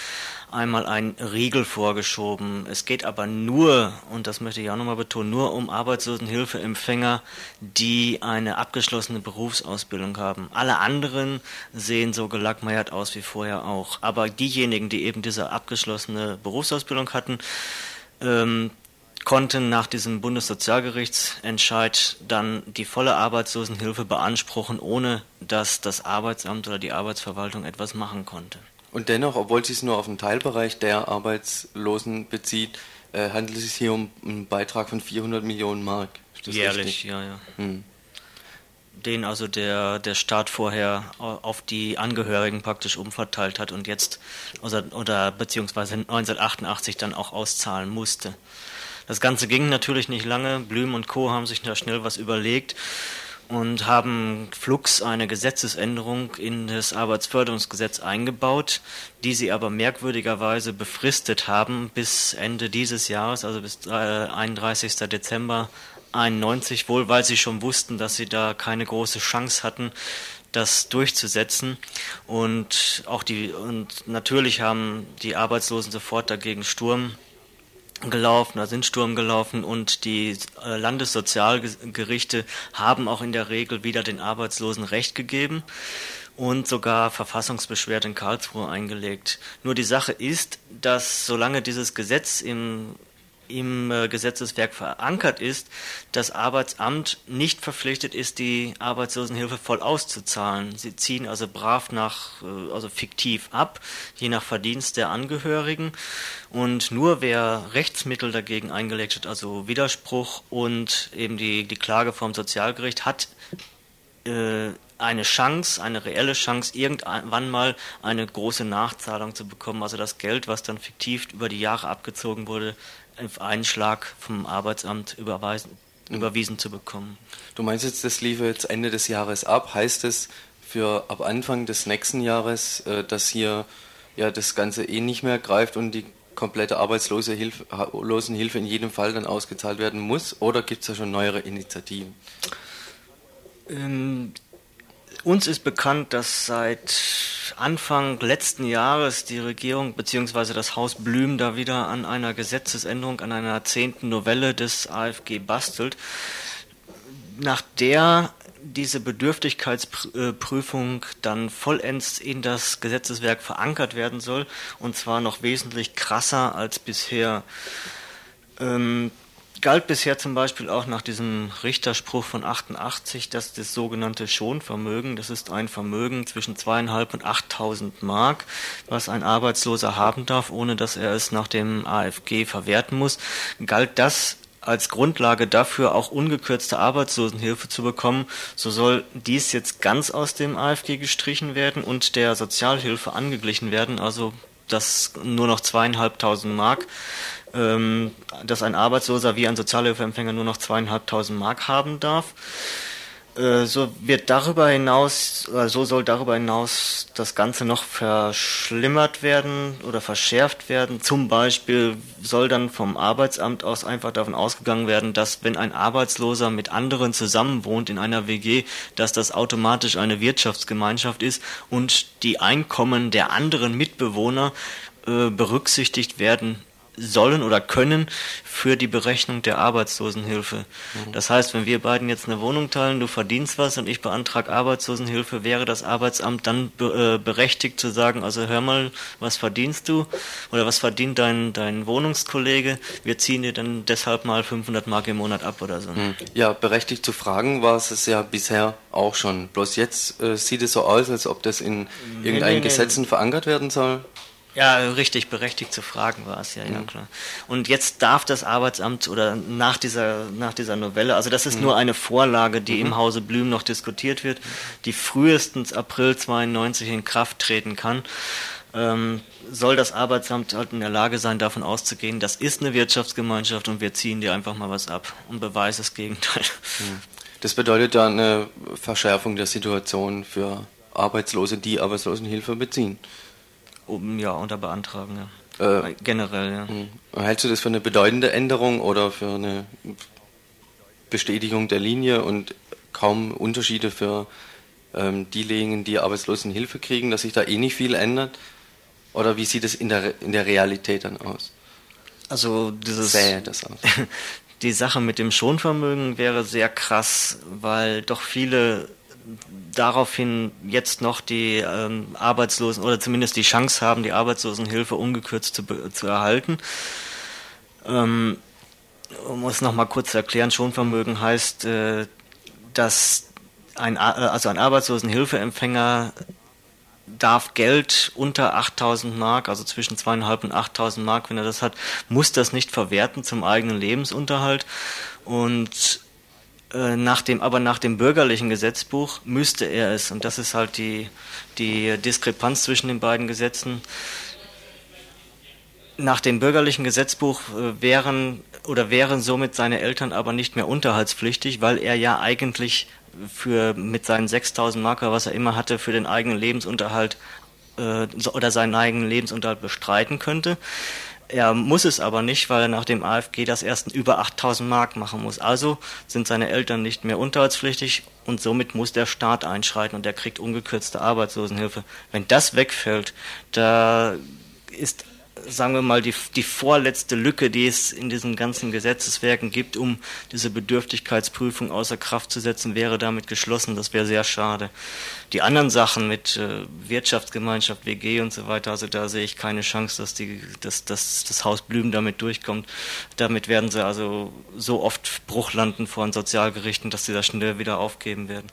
Speaker 21: einmal einen Riegel vorgeschoben. Es geht aber nur, und das möchte ich auch nochmal betonen, nur um Arbeitslosenhilfeempfänger, die eine abgeschlossene Berufsausbildung haben. Alle anderen sehen so gelackmeiert aus wie vorher auch. Aber diejenigen, die eben diese abgeschlossene Berufsausbildung hatten, ähm, konnten nach diesem Bundessozialgerichtsentscheid dann die volle Arbeitslosenhilfe beanspruchen, ohne dass das Arbeitsamt oder die Arbeitsverwaltung etwas machen konnte.
Speaker 6: Und dennoch, obwohl es sich nur auf einen Teilbereich der Arbeitslosen bezieht, äh, handelt es sich hier um einen Beitrag von 400 Millionen Mark. Ist das
Speaker 21: Jährlich,
Speaker 6: richtig?
Speaker 21: ja, ja.
Speaker 6: Hm.
Speaker 21: Den also der, der Staat vorher au- auf die Angehörigen praktisch umverteilt hat und jetzt, oder, oder beziehungsweise 1988 dann auch auszahlen musste. Das Ganze ging natürlich nicht lange. Blüm und Co. haben sich da schnell was überlegt und haben flugs eine Gesetzesänderung in das Arbeitsförderungsgesetz eingebaut, die sie aber merkwürdigerweise befristet haben bis Ende dieses Jahres, also bis äh, 31. Dezember 91, wohl weil sie schon wussten, dass sie da keine große Chance hatten, das durchzusetzen. Und auch die, und natürlich haben die Arbeitslosen sofort dagegen Sturm gelaufen, da sind Sturm gelaufen und die äh, Landessozialgerichte haben auch in der Regel wieder den Arbeitslosen Recht gegeben und sogar Verfassungsbeschwerde in Karlsruhe eingelegt. Nur die Sache ist, dass solange dieses Gesetz im im äh, Gesetzeswerk verankert ist, das Arbeitsamt nicht verpflichtet ist, die Arbeitslosenhilfe voll auszuzahlen. Sie ziehen also brav nach, äh, also fiktiv ab, je nach Verdienst der Angehörigen. Und nur wer Rechtsmittel dagegen eingelegt hat, also Widerspruch und eben die, die Klage vom Sozialgericht, hat äh, eine Chance, eine reelle Chance, irgendwann mal eine große Nachzahlung zu bekommen. Also das Geld, was dann fiktiv über die Jahre abgezogen wurde, auf einen Schlag vom Arbeitsamt überweisen, überwiesen zu bekommen.
Speaker 10: Du meinst jetzt, das lief jetzt Ende des Jahres ab. Heißt es für ab Anfang des nächsten Jahres, äh, dass hier ja das Ganze eh nicht mehr greift und die komplette Arbeitslosenhilfe in jedem Fall dann ausgezahlt werden muss? Oder gibt es da schon neuere Initiativen?
Speaker 21: Ähm, uns ist bekannt, dass seit Anfang letzten Jahres die Regierung bzw. das Haus Blüm da wieder an einer Gesetzesänderung, an einer zehnten Novelle des AFG bastelt, nach der diese Bedürftigkeitsprüfung dann vollends in das Gesetzeswerk verankert werden soll, und zwar noch wesentlich krasser als bisher. Ähm, galt bisher zum Beispiel auch nach diesem Richterspruch von 88, dass das sogenannte Schonvermögen, das ist ein Vermögen zwischen zweieinhalb und 8.000 Mark, was ein Arbeitsloser haben darf, ohne dass er es nach dem AFG verwerten muss, galt das als Grundlage dafür, auch ungekürzte Arbeitslosenhilfe zu bekommen, so soll dies jetzt ganz aus dem AFG gestrichen werden und der Sozialhilfe angeglichen werden, also dass nur noch zweieinhalbtausend Mark dass ein Arbeitsloser wie ein Sozialhilfeempfänger nur noch zweieinhalbtausend Mark haben darf. Äh, so wird darüber hinaus, äh, so soll darüber hinaus das Ganze noch verschlimmert werden oder verschärft werden. Zum Beispiel soll dann vom Arbeitsamt aus einfach davon ausgegangen werden, dass wenn ein Arbeitsloser mit anderen zusammenwohnt in einer WG, dass das automatisch eine Wirtschaftsgemeinschaft ist und die Einkommen der anderen Mitbewohner äh, berücksichtigt werden sollen oder können für die Berechnung der Arbeitslosenhilfe. Mhm. Das heißt, wenn wir beiden jetzt eine Wohnung teilen, du verdienst was und ich beantrage Arbeitslosenhilfe, wäre das Arbeitsamt dann be äh, berechtigt zu sagen, also hör mal, was verdienst du oder was verdient dein, dein Wohnungskollege? Wir ziehen dir dann deshalb mal 500 Mark im Monat ab oder so.
Speaker 10: Mhm. Ja, berechtigt zu fragen war es ja bisher auch schon. Bloß jetzt äh, sieht es so aus, als ob das in irgendeinen nee, nee, Gesetzen nee. verankert werden soll.
Speaker 21: Ja, richtig, berechtigt zu fragen war es ja, ja, mhm. klar. Und jetzt darf das Arbeitsamt oder nach dieser, nach dieser Novelle, also das ist mhm. nur eine Vorlage, die mhm. im Hause Blüm noch diskutiert wird, die frühestens April 92 in Kraft treten kann. Ähm, soll das Arbeitsamt halt in der Lage sein, davon auszugehen, das ist eine Wirtschaftsgemeinschaft und wir ziehen dir einfach mal was ab und beweisen das Gegenteil.
Speaker 10: Mhm. Das bedeutet dann eine Verschärfung der Situation für Arbeitslose, die Arbeitslosenhilfe beziehen.
Speaker 21: Um, ja, unter Beantragen, ja. Äh, Generell, ja.
Speaker 10: Hm. Hältst du das für eine bedeutende Änderung oder für eine Bestätigung der Linie und kaum Unterschiede für ähm, diejenigen, die Arbeitslosenhilfe kriegen, dass sich da eh nicht viel ändert? Oder wie sieht es in der, in der Realität dann aus?
Speaker 21: Also dieses Sähe das aus. die Sache mit dem Schonvermögen wäre sehr krass, weil doch viele daraufhin jetzt noch die ähm, Arbeitslosen oder zumindest die Chance haben, die Arbeitslosenhilfe ungekürzt zu, zu erhalten. Ähm, um es nochmal kurz zu erklären, Schonvermögen heißt, äh, dass ein, also ein Arbeitslosenhilfeempfänger darf Geld unter 8000 Mark, also zwischen zweieinhalb und 8000 Mark, wenn er das hat, muss das nicht verwerten zum eigenen Lebensunterhalt und äh, nach dem, aber nach dem bürgerlichen Gesetzbuch müsste er es. Und das ist halt die, die Diskrepanz zwischen den beiden Gesetzen. Nach dem bürgerlichen Gesetzbuch äh, wären oder wären somit seine Eltern aber nicht mehr unterhaltspflichtig, weil er ja eigentlich für mit seinen 6000 Marker, was er immer hatte, für den eigenen Lebensunterhalt äh, oder seinen eigenen Lebensunterhalt bestreiten könnte. Er muss es aber nicht, weil er nach dem AFG das erst über 8000 Mark machen muss. Also sind seine Eltern nicht mehr unterhaltspflichtig und somit muss der Staat einschreiten und er kriegt ungekürzte Arbeitslosenhilfe. Wenn das wegfällt, da ist sagen wir mal, die, die vorletzte Lücke, die es in diesen ganzen Gesetzeswerken gibt, um diese Bedürftigkeitsprüfung außer Kraft zu setzen, wäre damit geschlossen. Das wäre sehr schade. Die anderen Sachen mit äh, Wirtschaftsgemeinschaft, WG und so weiter, also da sehe ich keine Chance, dass, die, dass, dass das Haus Blüm damit durchkommt. Damit werden sie also so oft Bruch landen vor den Sozialgerichten, dass sie das schnell wieder aufgeben werden.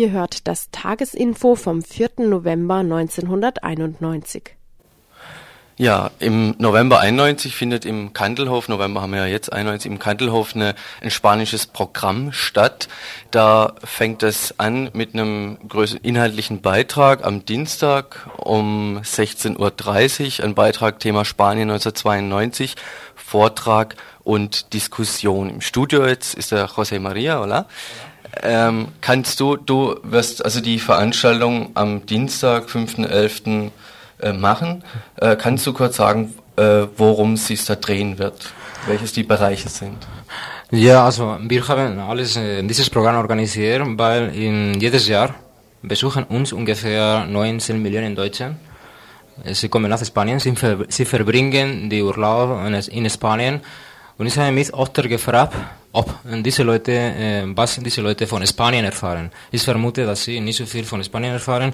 Speaker 5: Ihr hört das Tagesinfo vom 4. November 1991.
Speaker 6: Ja, im November 91 findet im Kandelhof, November haben wir ja jetzt 91, im Kandelhof eine, ein spanisches Programm statt. Da fängt es an mit einem größeren inhaltlichen Beitrag am Dienstag um 16.30 Uhr, ein Beitrag Thema Spanien 1992, Vortrag und Diskussion. Im Studio jetzt ist der José María, oder? Ähm, kannst du, du wirst also die Veranstaltung am Dienstag, 5.11. Äh, machen. Äh, kannst du kurz sagen, äh, worum es sich da drehen wird? Welches die Bereiche sind?
Speaker 22: Ja, also wir haben alles äh, dieses Programm organisiert, weil in jedes Jahr besuchen uns ungefähr 19 Millionen Deutsche. Sie kommen nach Spanien, sie, ver sie verbringen die Urlaub in Spanien und ich habe mich öfter gefragt, ob diese Leute, äh, was diese Leute von Spanien erfahren. Ich vermute, dass sie nicht so viel von Spanien erfahren.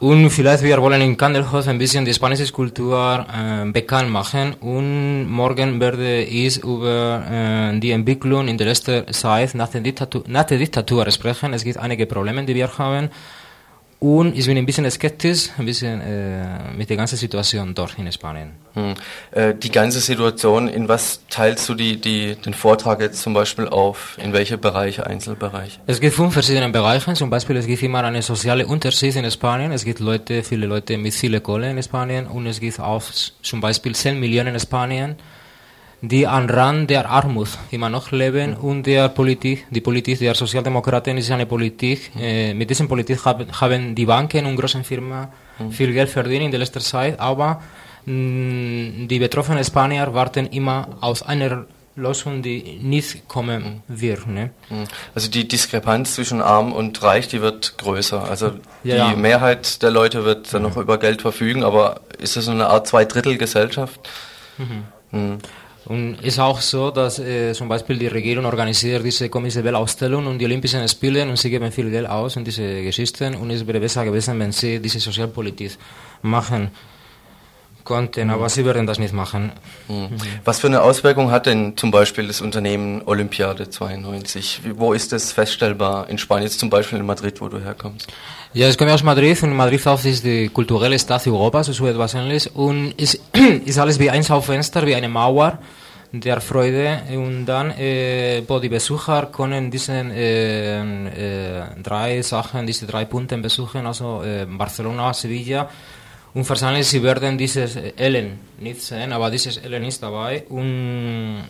Speaker 22: Und vielleicht wir wollen in Kandelhof ein bisschen die spanische Kultur äh, bekannt machen und morgen werde ich über äh, die Entwicklung in der letzten Zeit nach der, nach der Diktatur sprechen. Es gibt einige Probleme, die wir haben und ich bin ein bisschen skeptisch ein bisschen, äh, mit der ganzen Situation dort in Spanien.
Speaker 6: Hm. Äh, die ganze Situation, in was teilst du die, die, den Vortrag jetzt zum Beispiel auf? In welche Bereiche, Einzelbereiche?
Speaker 22: Es gibt fünf verschiedene Bereiche. Zum Beispiel es gibt immer eine soziale Unterschied in Spanien. Es gibt Leute, viele Leute mit viel Kohle in Spanien und es gibt auch zum Beispiel 10 Millionen in Spanien die am Rand der Armut immer noch leben und der Politik, die Politik der Sozialdemokraten ist eine Politik, äh, mit dieser Politik hab, haben die Banken und großen Firmen viel Geld verdient in der letzten Zeit, aber mh, die betroffenen Spanier warten immer aus einer Lösung, die nicht kommen wird. Ne?
Speaker 6: Also die Diskrepanz zwischen Arm und Reich, die wird größer. Also die
Speaker 22: Ja.
Speaker 6: Mehrheit der Leute wird dann noch über Geld verfügen, aber ist das so eine Art Zweidrittelgesellschaft?
Speaker 22: Mhm.
Speaker 6: Hm.
Speaker 22: Und ist auch so, dass äh, zum Beispiel die Regierung organisiert diese komische Weltausstellung und die Olympischen Spiele und sie geben viel Geld aus in diese Geschichten und es wäre besser gewesen, wenn sie diese Sozialpolitik machen konnten, aber sie werden das nicht machen.
Speaker 6: Hm. Was für eine Auswirkung hat denn zum Beispiel das Unternehmen Olympiade 92? Wie, wo ist das feststellbar in Spanien, jetzt zum Beispiel in Madrid, wo du herkommst?
Speaker 22: Ja, ich komme aus Madrid und Madrid auch ist die kulturelle Stadt Europas, so etwas ähnliches. Und ist, ist alles wie ein Schaufenster, wie eine Mauer der Freude. Und dann, äh, wo die Besucher können diesen äh, äh, drei Sachen, diese drei Punkte besuchen, also äh, Barcelona, Sevilla. Und wahrscheinlich sie werden dieses Ellen nicht aber dieses Ellen ist dabei. Und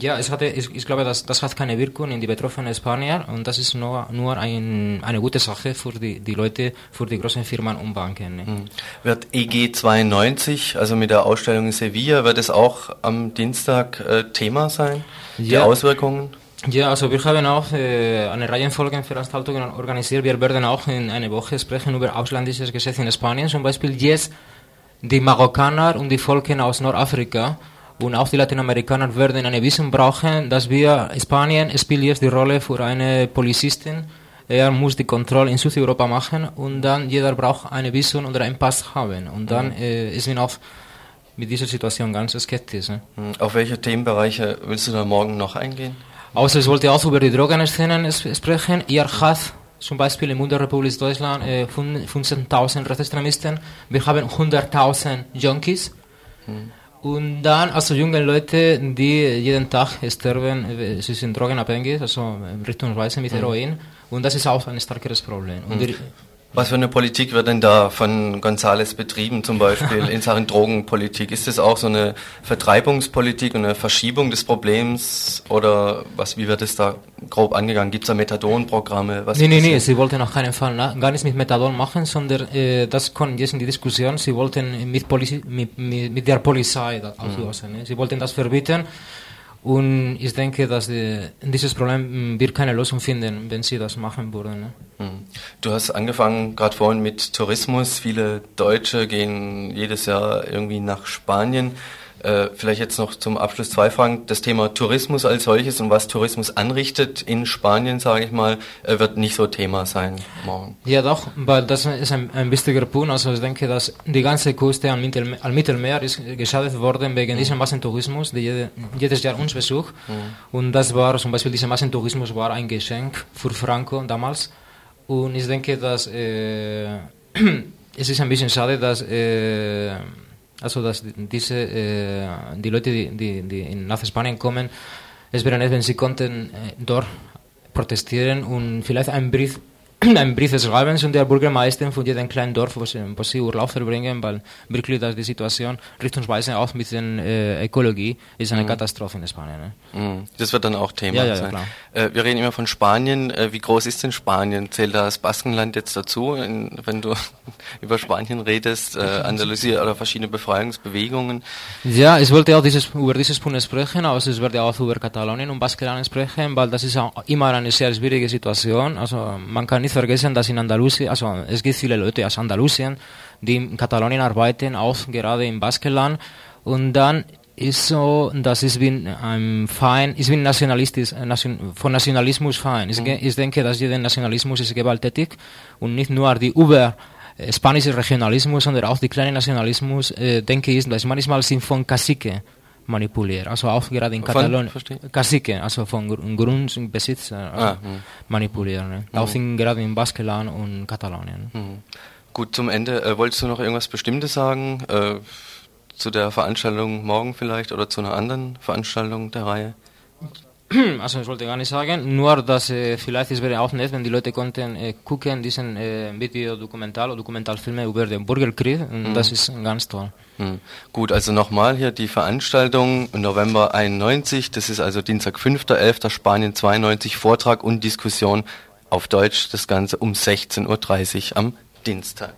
Speaker 22: ja, es hatte, ich, ich glaube, das, das hat keine Wirkung in die betroffenen Spanier und das ist nur, nur ein, eine gute Sache für die, die Leute, für die großen Firmen und Banken. Ne?
Speaker 6: Hm. Wird EG 92, also mit der Ausstellung in Sevilla, wird es auch am Dienstag äh, Thema sein? Die
Speaker 22: Ja.
Speaker 6: Auswirkungen?
Speaker 22: Ja, also wir haben auch äh, eine Reihenfolgenveranstaltung organisiert. Wir werden auch in einer Woche sprechen über ausländisches Gesetz in Spanien. Zum Beispiel jetzt die Marokkaner und die Volken aus Nordafrika und auch die Lateinamerikaner werden eine Visum brauchen, dass wir Spanien spielt jetzt die Rolle für eine Polizistin. Er muss die Kontrolle in Südeuropa machen und dann jeder braucht eine Visum oder einen Pass haben. Und dann
Speaker 6: Mhm.
Speaker 22: äh, ist man auch mit dieser Situation ganz skeptisch. Ne?
Speaker 6: Hm. Auf welche Themenbereiche willst du da morgen noch eingehen?
Speaker 22: Also ich wollte auch über die Drogenszenen sprechen. Ihr habt zum Beispiel in Bundesrepublik Deutschland äh, fün- 15.000 Rechtsextremisten. Wir haben 100.000 Junkies. Und dann also junge Leute, die jeden Tag sterben, äh, sie sind drogenabhängig, also in Richtung Reise mit
Speaker 6: Mhm.
Speaker 22: Heroin. Und das ist auch ein starkeres Problem. Und
Speaker 6: Hm.
Speaker 22: wir,
Speaker 6: Was für eine Politik wird denn da von González betrieben, zum Beispiel in Sachen Drogenpolitik? Ist das auch so eine Vertreibungspolitik und eine Verschiebung des Problems oder was, wie wird es da grob angegangen? Gibt es da Methadonprogramme? Was
Speaker 22: nee, nee,
Speaker 6: das?
Speaker 22: sie wollten auf keinen Fall na, gar nichts mit Methadon machen, sondern äh, das kommt jetzt in die Diskussion. Sie wollten mit, Polizi mit, mit, mit der Polizei das
Speaker 6: Mhm.
Speaker 22: auslösen. Ne? Sie wollten das verbieten. Und ich denke, dass äh, dieses Problem mh, wird keine Lösung finden, wenn sie das machen würden. Ne?
Speaker 6: Hm. Du hast angefangen gerade vorhin mit Tourismus. Viele Deutsche gehen jedes Jahr irgendwie nach Spanien. Äh, vielleicht jetzt noch zum Abschluss zwei Fragen. Das Thema Tourismus als solches und was Tourismus anrichtet in Spanien, sage ich mal, äh, wird nicht so Thema sein morgen.
Speaker 22: Ja, doch, weil das ist ein, ein wichtiger Punkt. Also ich denke, dass die ganze Küste am, Mittel, am Mittelmeer ist geschadet worden wegen
Speaker 6: Mhm.
Speaker 22: diesem Massentourismus, der jede, jedes Jahr uns besucht.
Speaker 6: Mhm.
Speaker 22: Und das war zum Beispiel, dieser Massentourismus war ein Geschenk für Franco damals. Und ich denke, dass äh, es ist ein bisschen schade, dass äh, also dass diese äh, die Leute, die, die, die nach Spanien kommen, es wäre nett, wenn sie konnten äh, dort protestieren und vielleicht einen Brief einen Brief schreiben zu der Bürgermeister von jedem kleinen Dorf, wo sie, wo sie Urlaub verbringen, weil wirklich dass die Situation richtungsweise auch mit der äh, Ökologie ist eine
Speaker 6: Mhm.
Speaker 22: Katastrophe in Spanien. Ne?
Speaker 6: Mhm. Das wird dann auch Thema
Speaker 22: Ja, ja, ja,
Speaker 6: sein.
Speaker 22: klar.
Speaker 6: Äh, wir reden immer von Spanien. Äh, wie groß ist denn Spanien? Zählt da das Baskenland jetzt dazu, in, wenn du über Spanien redest, äh, Andalusia oder verschiedene Befreiungsbewegungen?
Speaker 22: Ja, ich wollte auch dieses, über dieses Punkt sprechen, aber ich werde auch über Katalonien und Baskenland sprechen, weil das ist auch immer eine sehr schwierige Situation. Also man kann nicht vergessen, dass in Andalusien, also es gibt viele Leute aus Andalusien, die in Katalonien arbeiten, auch gerade im Baskenland. Und dann ist so, dass ich bin ein Feind, ich bin nationalistisch, äh, nation, von Nationalismus Feind. Ich, ich denke, dass jeder Nationalismus ist gewalttätig und nicht nur die über äh, spanische Regionalismus, sondern auch die kleine Nationalismus, äh, denke ich, dass manchmal sind von Cacique manipuliert. Also auch gerade in? Katalonien. Cacique, also von Gr- Grundbesitzer also
Speaker 6: Ah, hm.
Speaker 22: manipulieren. Ne?
Speaker 6: Mhm.
Speaker 22: Auch in, gerade in Baskenland und Katalonien.
Speaker 6: Mhm. Gut, zum Ende, äh, wolltest du noch irgendwas Bestimmtes sagen? Äh, zu der Veranstaltung morgen vielleicht oder zu einer anderen Veranstaltung der Reihe?
Speaker 22: Also ich wollte gar nicht sagen, nur dass äh, vielleicht es wäre auch nett, wenn die Leute konnten äh, gucken diesen äh, Videodokumental oder Dokumentarfilme über den Bürgerkrieg und
Speaker 6: Mhm.
Speaker 22: das ist ganz toll.
Speaker 6: Hm. Gut, also nochmal hier die Veranstaltung November 91, das ist also Dienstag 5.11. Spanien 92, Vortrag und Diskussion auf Deutsch, das Ganze um 16.30 Uhr am Dienstag.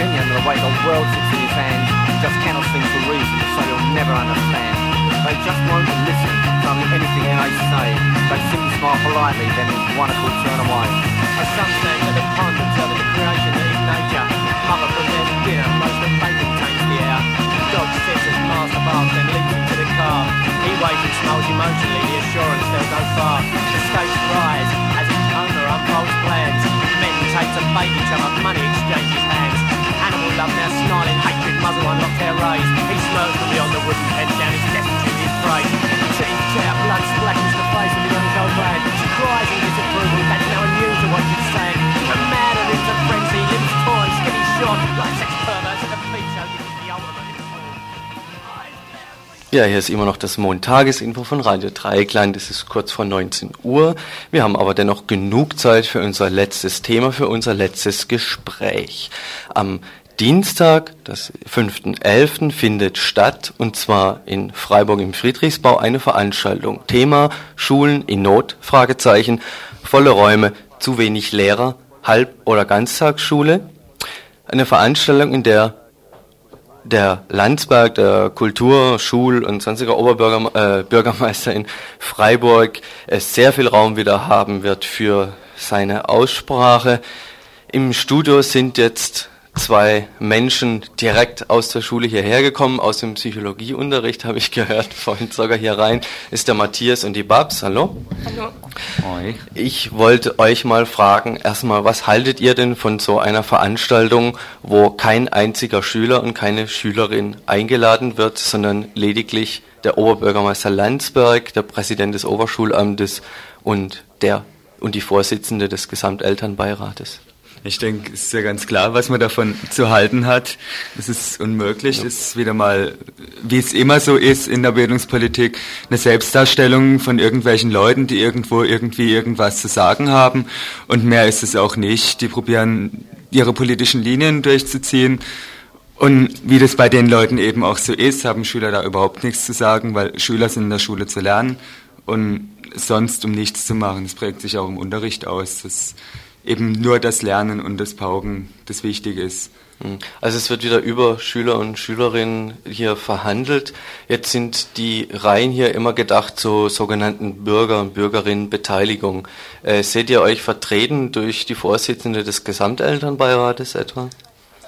Speaker 8: Opinion, the way the world sits in his hand, just cannot think for reason, so he'll never understand. They just won't listen to anything they say. They simply smile politely, then in one accord turn away.
Speaker 23: A sun stands at the pond observing the creation that is nature. Mother prepares dinner, most of bacon taints the air. Dog sits as the bath, then leaps into the car. He waits and smiles emotionally, the assurance they'll go far. The stage cries as its owner unfolds plans. Men take to bait each other, money exchanges hands. Animal love now snarling, hatred muzzle unlocked hair raised. He smirks from beyond the wooden head down his destitute his prey. Teeth out, blood splashes the face of the young old man. She cries in disapproval, that's now immune to what she's saying. But madder into frenzy, limbs torn, skinny short, like sex perverts at the beach, so this is the ultimate.
Speaker 6: Ja, hier ist immer noch das Montagesinfo von Radio Dreieckland. Es ist kurz vor 19 Uhr. Wir haben aber dennoch genug Zeit für unser letztes Thema, für unser letztes Gespräch. Am Dienstag, das 5.11., findet statt, und zwar in Freiburg im Friedrichsbau, eine Veranstaltung. Thema Schulen in Not, Fragezeichen, volle Räume, zu wenig Lehrer, Halb- oder Ganztagsschule. Eine Veranstaltung, in der der Landsberg, der Kultur-, Schul- und sonstiger Oberbürgermeister äh, in Freiburg äh, sehr viel Raum wieder haben wird für seine Aussprache. Im Studio sind jetzt zwei Menschen direkt aus der Schule hierher gekommen, aus dem Psychologieunterricht habe ich gehört, vorhin sogar hier rein, ist der Matthias und die Babs. Hallo?
Speaker 24: Hallo.
Speaker 6: Ich wollte euch mal fragen, erstmal, was haltet ihr denn von so einer Veranstaltung, wo kein einziger Schüler und keine Schülerin eingeladen wird, sondern lediglich der Oberbürgermeister Landsberg, der Präsident des Oberschulamtes und der und die Vorsitzende des Gesamtelternbeirates?
Speaker 24: Ich denke, es ist ja ganz klar, was man davon zu halten hat. Es ist unmöglich. Es ist wieder mal, wie es immer so ist in der Bildungspolitik, eine Selbstdarstellung von irgendwelchen Leuten, die irgendwo irgendwie irgendwas zu sagen haben. Und mehr ist es auch nicht. Die probieren ihre politischen Linien durchzuziehen. Und wie das bei den Leuten eben auch so ist, haben Schüler da überhaupt nichts zu sagen, weil Schüler sind in der Schule zu lernen und sonst um nichts zu machen. Das prägt sich auch im Unterricht aus, dass eben nur das Lernen und das Pauken das Wichtige ist.
Speaker 6: Hm. Also es wird wieder über Schüler und Schülerinnen hier verhandelt. Jetzt sind die Reihen hier immer gedacht zur sogenannten Bürger- und Bürgerinnenbeteiligung. Äh, seht ihr euch vertreten durch die Vorsitzende des Gesamtelternbeirates etwa?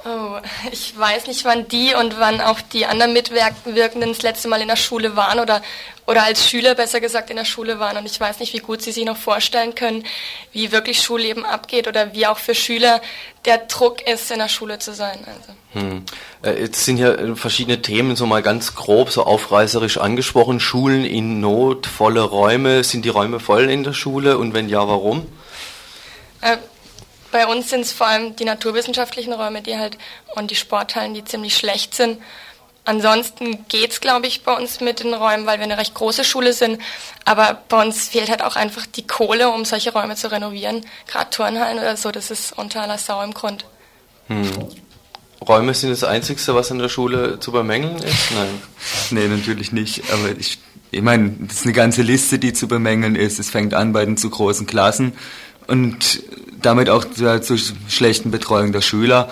Speaker 25: Oh, ich weiß nicht, wann die und wann auch die anderen Mitwirkenden das letzte Mal in der Schule waren oder, oder als Schüler besser gesagt in der Schule waren. Und ich weiß nicht, wie gut sie sich noch vorstellen können, wie wirklich Schulleben abgeht oder wie auch für Schüler der Druck ist, in der Schule zu sein. Also.
Speaker 6: Hm. Äh, jetzt sind ja äh, verschiedene Themen so mal ganz grob, so aufreißerisch angesprochen. Schulen in Not, volle Räume. Sind die Räume voll in der Schule und wenn ja, warum?
Speaker 25: Bei uns sind es vor allem die naturwissenschaftlichen Räume, die halt und die Sporthallen, die ziemlich schlecht sind. Ansonsten geht es, glaube ich, bei uns mit den Räumen, weil wir eine recht große Schule sind. Aber bei uns fehlt halt auch einfach die Kohle, um solche Räume zu renovieren. Gerade Turnhallen oder so, das ist unter aller Sau im Grund.
Speaker 6: Hm. Räume sind das Einzige, was in der Schule zu bemängeln ist? Nein.
Speaker 24: nee, natürlich nicht. Aber ich, ich meine, das ist eine ganze Liste, die zu bemängeln ist. Es fängt an bei den zu großen Klassen und damit auch zur, zur schlechten Betreuung der Schüler.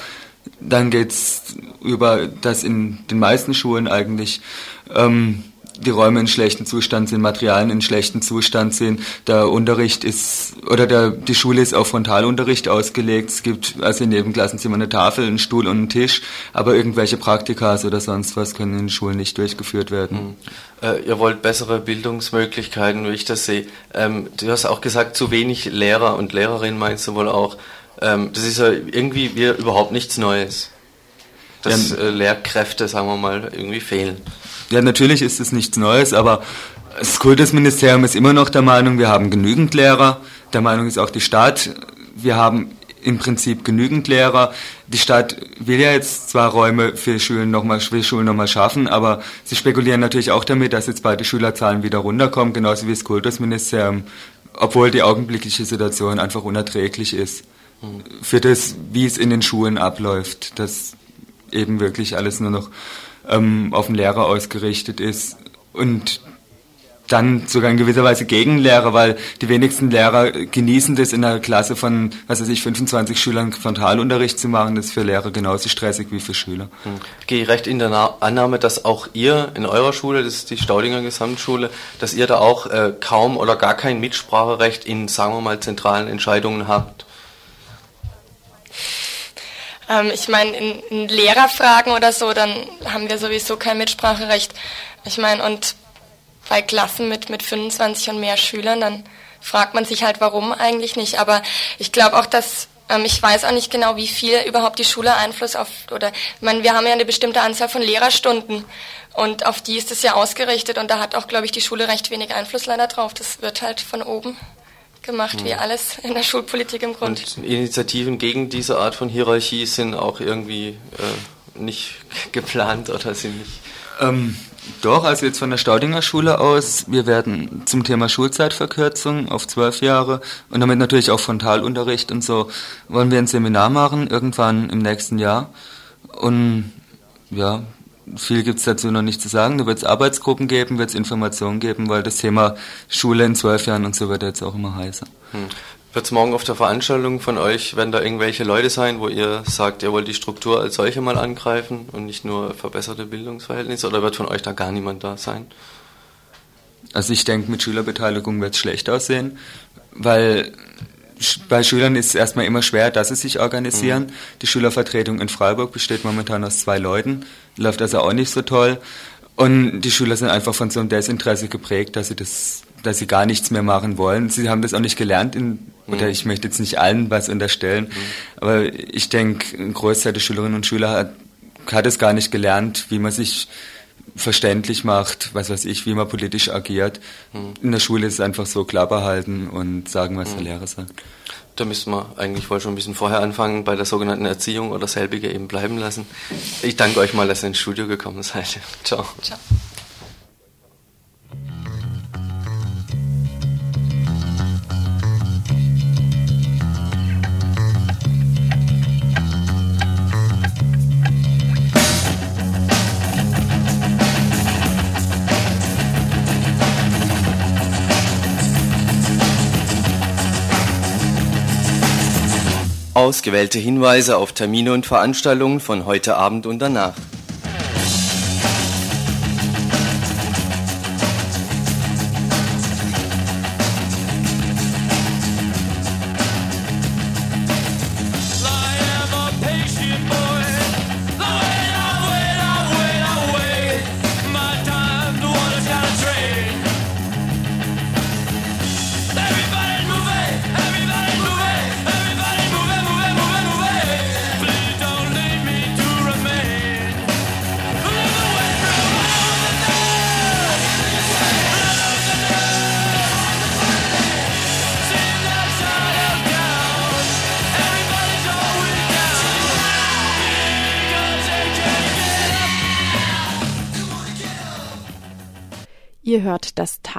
Speaker 24: Dann geht's über das in den meisten Schulen eigentlich ähm, die Räume in schlechtem Zustand sind, Materialien in schlechtem Zustand sind. Der Unterricht ist, oder der, die Schule ist auf Frontalunterricht ausgelegt. Es gibt also in jedem Klassenzimmer eine Tafel, einen Stuhl und einen Tisch, aber irgendwelche Praktikas oder sonst was können in den Schulen nicht durchgeführt werden.
Speaker 6: Mhm. Äh, ihr wollt bessere Bildungsmöglichkeiten, wie ich das sehe. Ähm, du hast auch gesagt, zu wenig Lehrer und Lehrerinnen meinst du wohl auch. Ähm, das ist ja irgendwie wie überhaupt nichts Neues. Dass äh, Lehrkräfte, sagen wir mal, irgendwie fehlen.
Speaker 24: Ja, natürlich ist es nichts Neues, aber das Kultusministerium ist immer noch der Meinung, wir haben genügend Lehrer. Der Meinung ist auch die Stadt, wir haben im Prinzip genügend Lehrer. Die Stadt will ja jetzt zwar Räume für Schulen nochmal für Schulen nochmal schaffen, aber sie spekulieren natürlich auch damit, dass jetzt bald die Schülerzahlen wieder runterkommen, genauso wie das Kultusministerium, obwohl die augenblickliche Situation einfach unerträglich ist. Mhm. Für das, wie es in den Schulen abläuft, dass eben wirklich alles nur noch ähm, auf den Lehrer ausgerichtet ist und dann sogar in gewisser Weise gegen Lehrer, weil die wenigsten Lehrer genießen das in einer Klasse von, was weiß ich, 25 Schülern Frontalunterricht zu machen. Das ist für Lehrer genauso stressig wie für Schüler.
Speaker 6: Hm. Gehe ich recht in der Na Annahme, dass auch ihr in eurer Schule, das ist die Staudinger Gesamtschule, dass ihr da auch äh, kaum oder gar kein Mitspracherecht in, sagen wir mal, zentralen Entscheidungen habt?
Speaker 25: Ähm, ich meine, in, in Lehrerfragen oder so, dann haben wir sowieso kein Mitspracherecht. Ich meine, und bei Klassen mit, mit 25 und mehr Schülern, dann fragt man sich halt, warum eigentlich nicht. Aber ich glaube auch, dass ähm, ich weiß auch nicht genau, wie viel überhaupt die Schule Einfluss auf, oder, ich meine, wir haben ja eine bestimmte Anzahl von Lehrerstunden und auf die ist es ja ausgerichtet und da hat auch, glaube ich, die Schule recht wenig Einfluss leider drauf. Das wird halt von oben gemacht, wie alles in der Schulpolitik im Grunde.
Speaker 6: Und Initiativen gegen diese Art von Hierarchie sind auch irgendwie äh, nicht geplant oder sind nicht.
Speaker 24: Ähm, doch, also jetzt von der Staudinger Schule aus, wir werden zum Thema Schulzeitverkürzung auf zwölf Jahre und damit natürlich auch Frontalunterricht und so, wollen wir ein Seminar machen, irgendwann im nächsten Jahr. Und ja, viel gibt es dazu noch nicht zu sagen. Da wird es Arbeitsgruppen geben, wird es Informationen geben, weil das Thema Schule in zwölf Jahren und so wird jetzt auch immer heißer.
Speaker 6: Hm. Wird es morgen auf der Veranstaltung von euch, werden da irgendwelche Leute sein, wo ihr sagt, ihr wollt die Struktur als solche mal angreifen und nicht nur verbesserte Bildungsverhältnisse oder wird von euch da gar niemand da sein?
Speaker 24: Also ich denke, mit Schülerbeteiligung wird es schlecht aussehen, weil bei Schülern ist es erstmal immer schwer, dass sie sich organisieren. Mhm. Die Schülervertretung in Freiburg besteht momentan aus zwei Leuten, läuft also auch nicht so toll. Und die Schüler sind einfach von so einem Desinteresse geprägt, dass sie das, dass sie gar nichts mehr machen wollen. Sie haben das auch nicht gelernt, in, mhm. oder ich möchte jetzt nicht allen was unterstellen, mhm. aber ich denke, ein Großteil der Schülerinnen und Schüler hat, hat es gar nicht gelernt, wie man sich verständlich macht, was weiß ich, wie man politisch agiert. Mhm. In der Schule ist es einfach so klar behalten und sagen, was der Lehrer sagt.
Speaker 6: Da müssten wir eigentlich wohl schon ein bisschen vorher anfangen, bei der sogenannten Erziehung oder selbige eben bleiben lassen. Ich danke euch mal, dass ihr ins Studio gekommen seid. Ciao. Ciao.
Speaker 10: Ausgewählte Hinweise auf Termine und Veranstaltungen von heute Abend und danach.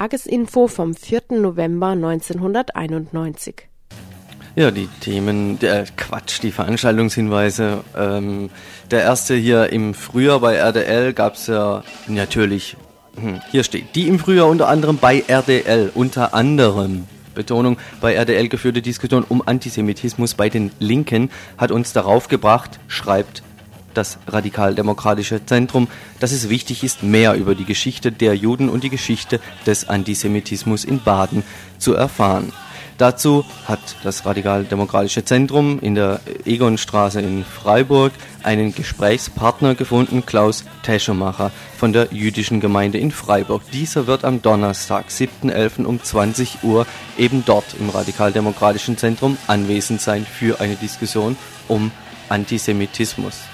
Speaker 5: Tagesinfo vom 4. November 1991.
Speaker 6: Ja, die Themen, der Quatsch, die Veranstaltungshinweise. Ähm, der erste hier im Frühjahr bei RDL gab es ja natürlich, hm, hier steht, die im Frühjahr unter anderem bei RDL, unter anderem, Betonung, bei RDL geführte Diskussion um Antisemitismus bei den Linken hat uns darauf gebracht, schreibt das radikaldemokratische Zentrum, dass es wichtig ist, mehr über die Geschichte der Juden und die Geschichte des Antisemitismus in Baden zu erfahren. Dazu hat das radikaldemokratische Zentrum in der Egonstraße in Freiburg einen Gesprächspartner gefunden, Klaus Teschemacher von der jüdischen Gemeinde in Freiburg. Dieser wird am Donnerstag, 7.11. um 20 Uhr eben dort im radikaldemokratischen Zentrum anwesend sein für eine Diskussion um Antisemitismus.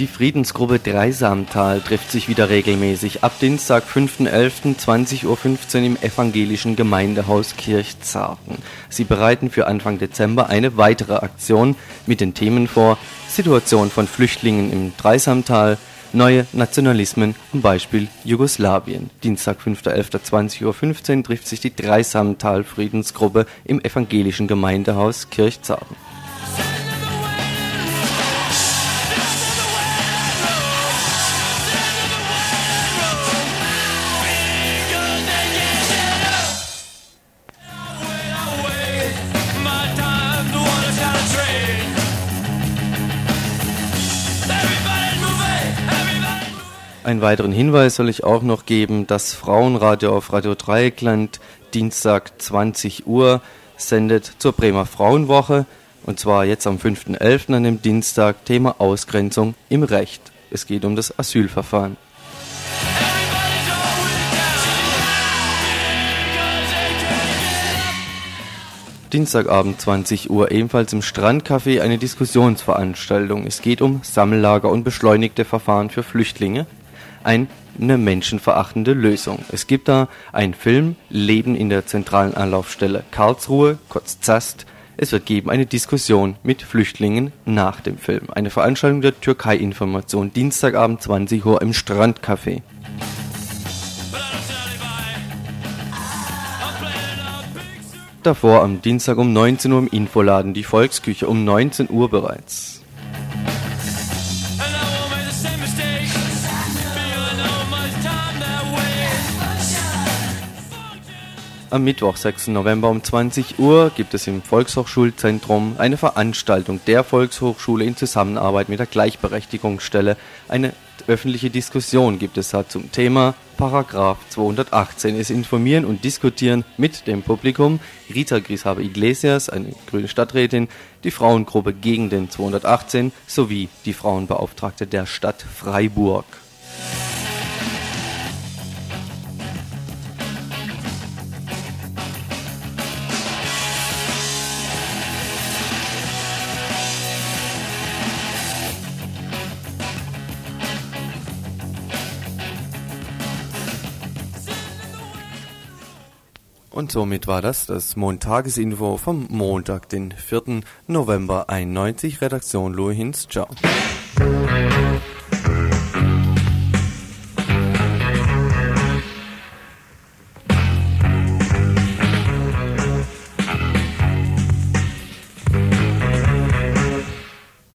Speaker 6: Die Friedensgruppe Dreisamtal trifft sich wieder regelmäßig ab Dienstag, 5.11. 20.15 Uhr im evangelischen Gemeindehaus Kirchzarten. Sie bereiten für Anfang Dezember eine weitere Aktion mit den Themen vor Situation von Flüchtlingen im Dreisamtal, neue Nationalismen, am Beispiel Jugoslawien. Dienstag, 5.11. 20.15 Uhr trifft sich die Dreisamtal Friedensgruppe im evangelischen Gemeindehaus Kirchzarten. Einen weiteren Hinweis soll ich auch noch geben, das Frauenradio auf Radio Dreieckland Dienstag 20 Uhr sendet zur Bremer Frauenwoche und zwar jetzt am 5.11. an dem Dienstag Thema Ausgrenzung im Recht. Es geht um das Asylverfahren. Dienstagabend 20 Uhr ebenfalls im Strandcafé eine Diskussionsveranstaltung. Es geht um Sammellager und beschleunigte Verfahren für Flüchtlinge. Eine menschenverachtende Lösung. Es gibt da einen Film Leben in der zentralen Anlaufstelle Karlsruhe, kurz ZAST. Es wird geben eine Diskussion mit Flüchtlingen nach dem Film. Eine Veranstaltung der Türkei-Information Dienstagabend 20 Uhr im Strandcafé. Davor am Dienstag um 19 Uhr im Infoladen die Volksküche um 19 Uhr bereits. Am Mittwoch, 6. November um 20 Uhr gibt es im Volkshochschulzentrum eine Veranstaltung der Volkshochschule in Zusammenarbeit mit der Gleichberechtigungsstelle. Eine öffentliche Diskussion gibt es da zum Thema Paragraph 218. Es informieren und diskutieren mit dem Publikum Rita Grishaber Iglesias, eine grüne Stadträtin, die Frauengruppe gegen den 218 sowie die Frauenbeauftragte der Stadt Freiburg. Und somit war das das Montagesinfo vom Montag, den 4. November 91, Redaktion Louis Hinz. Ciao.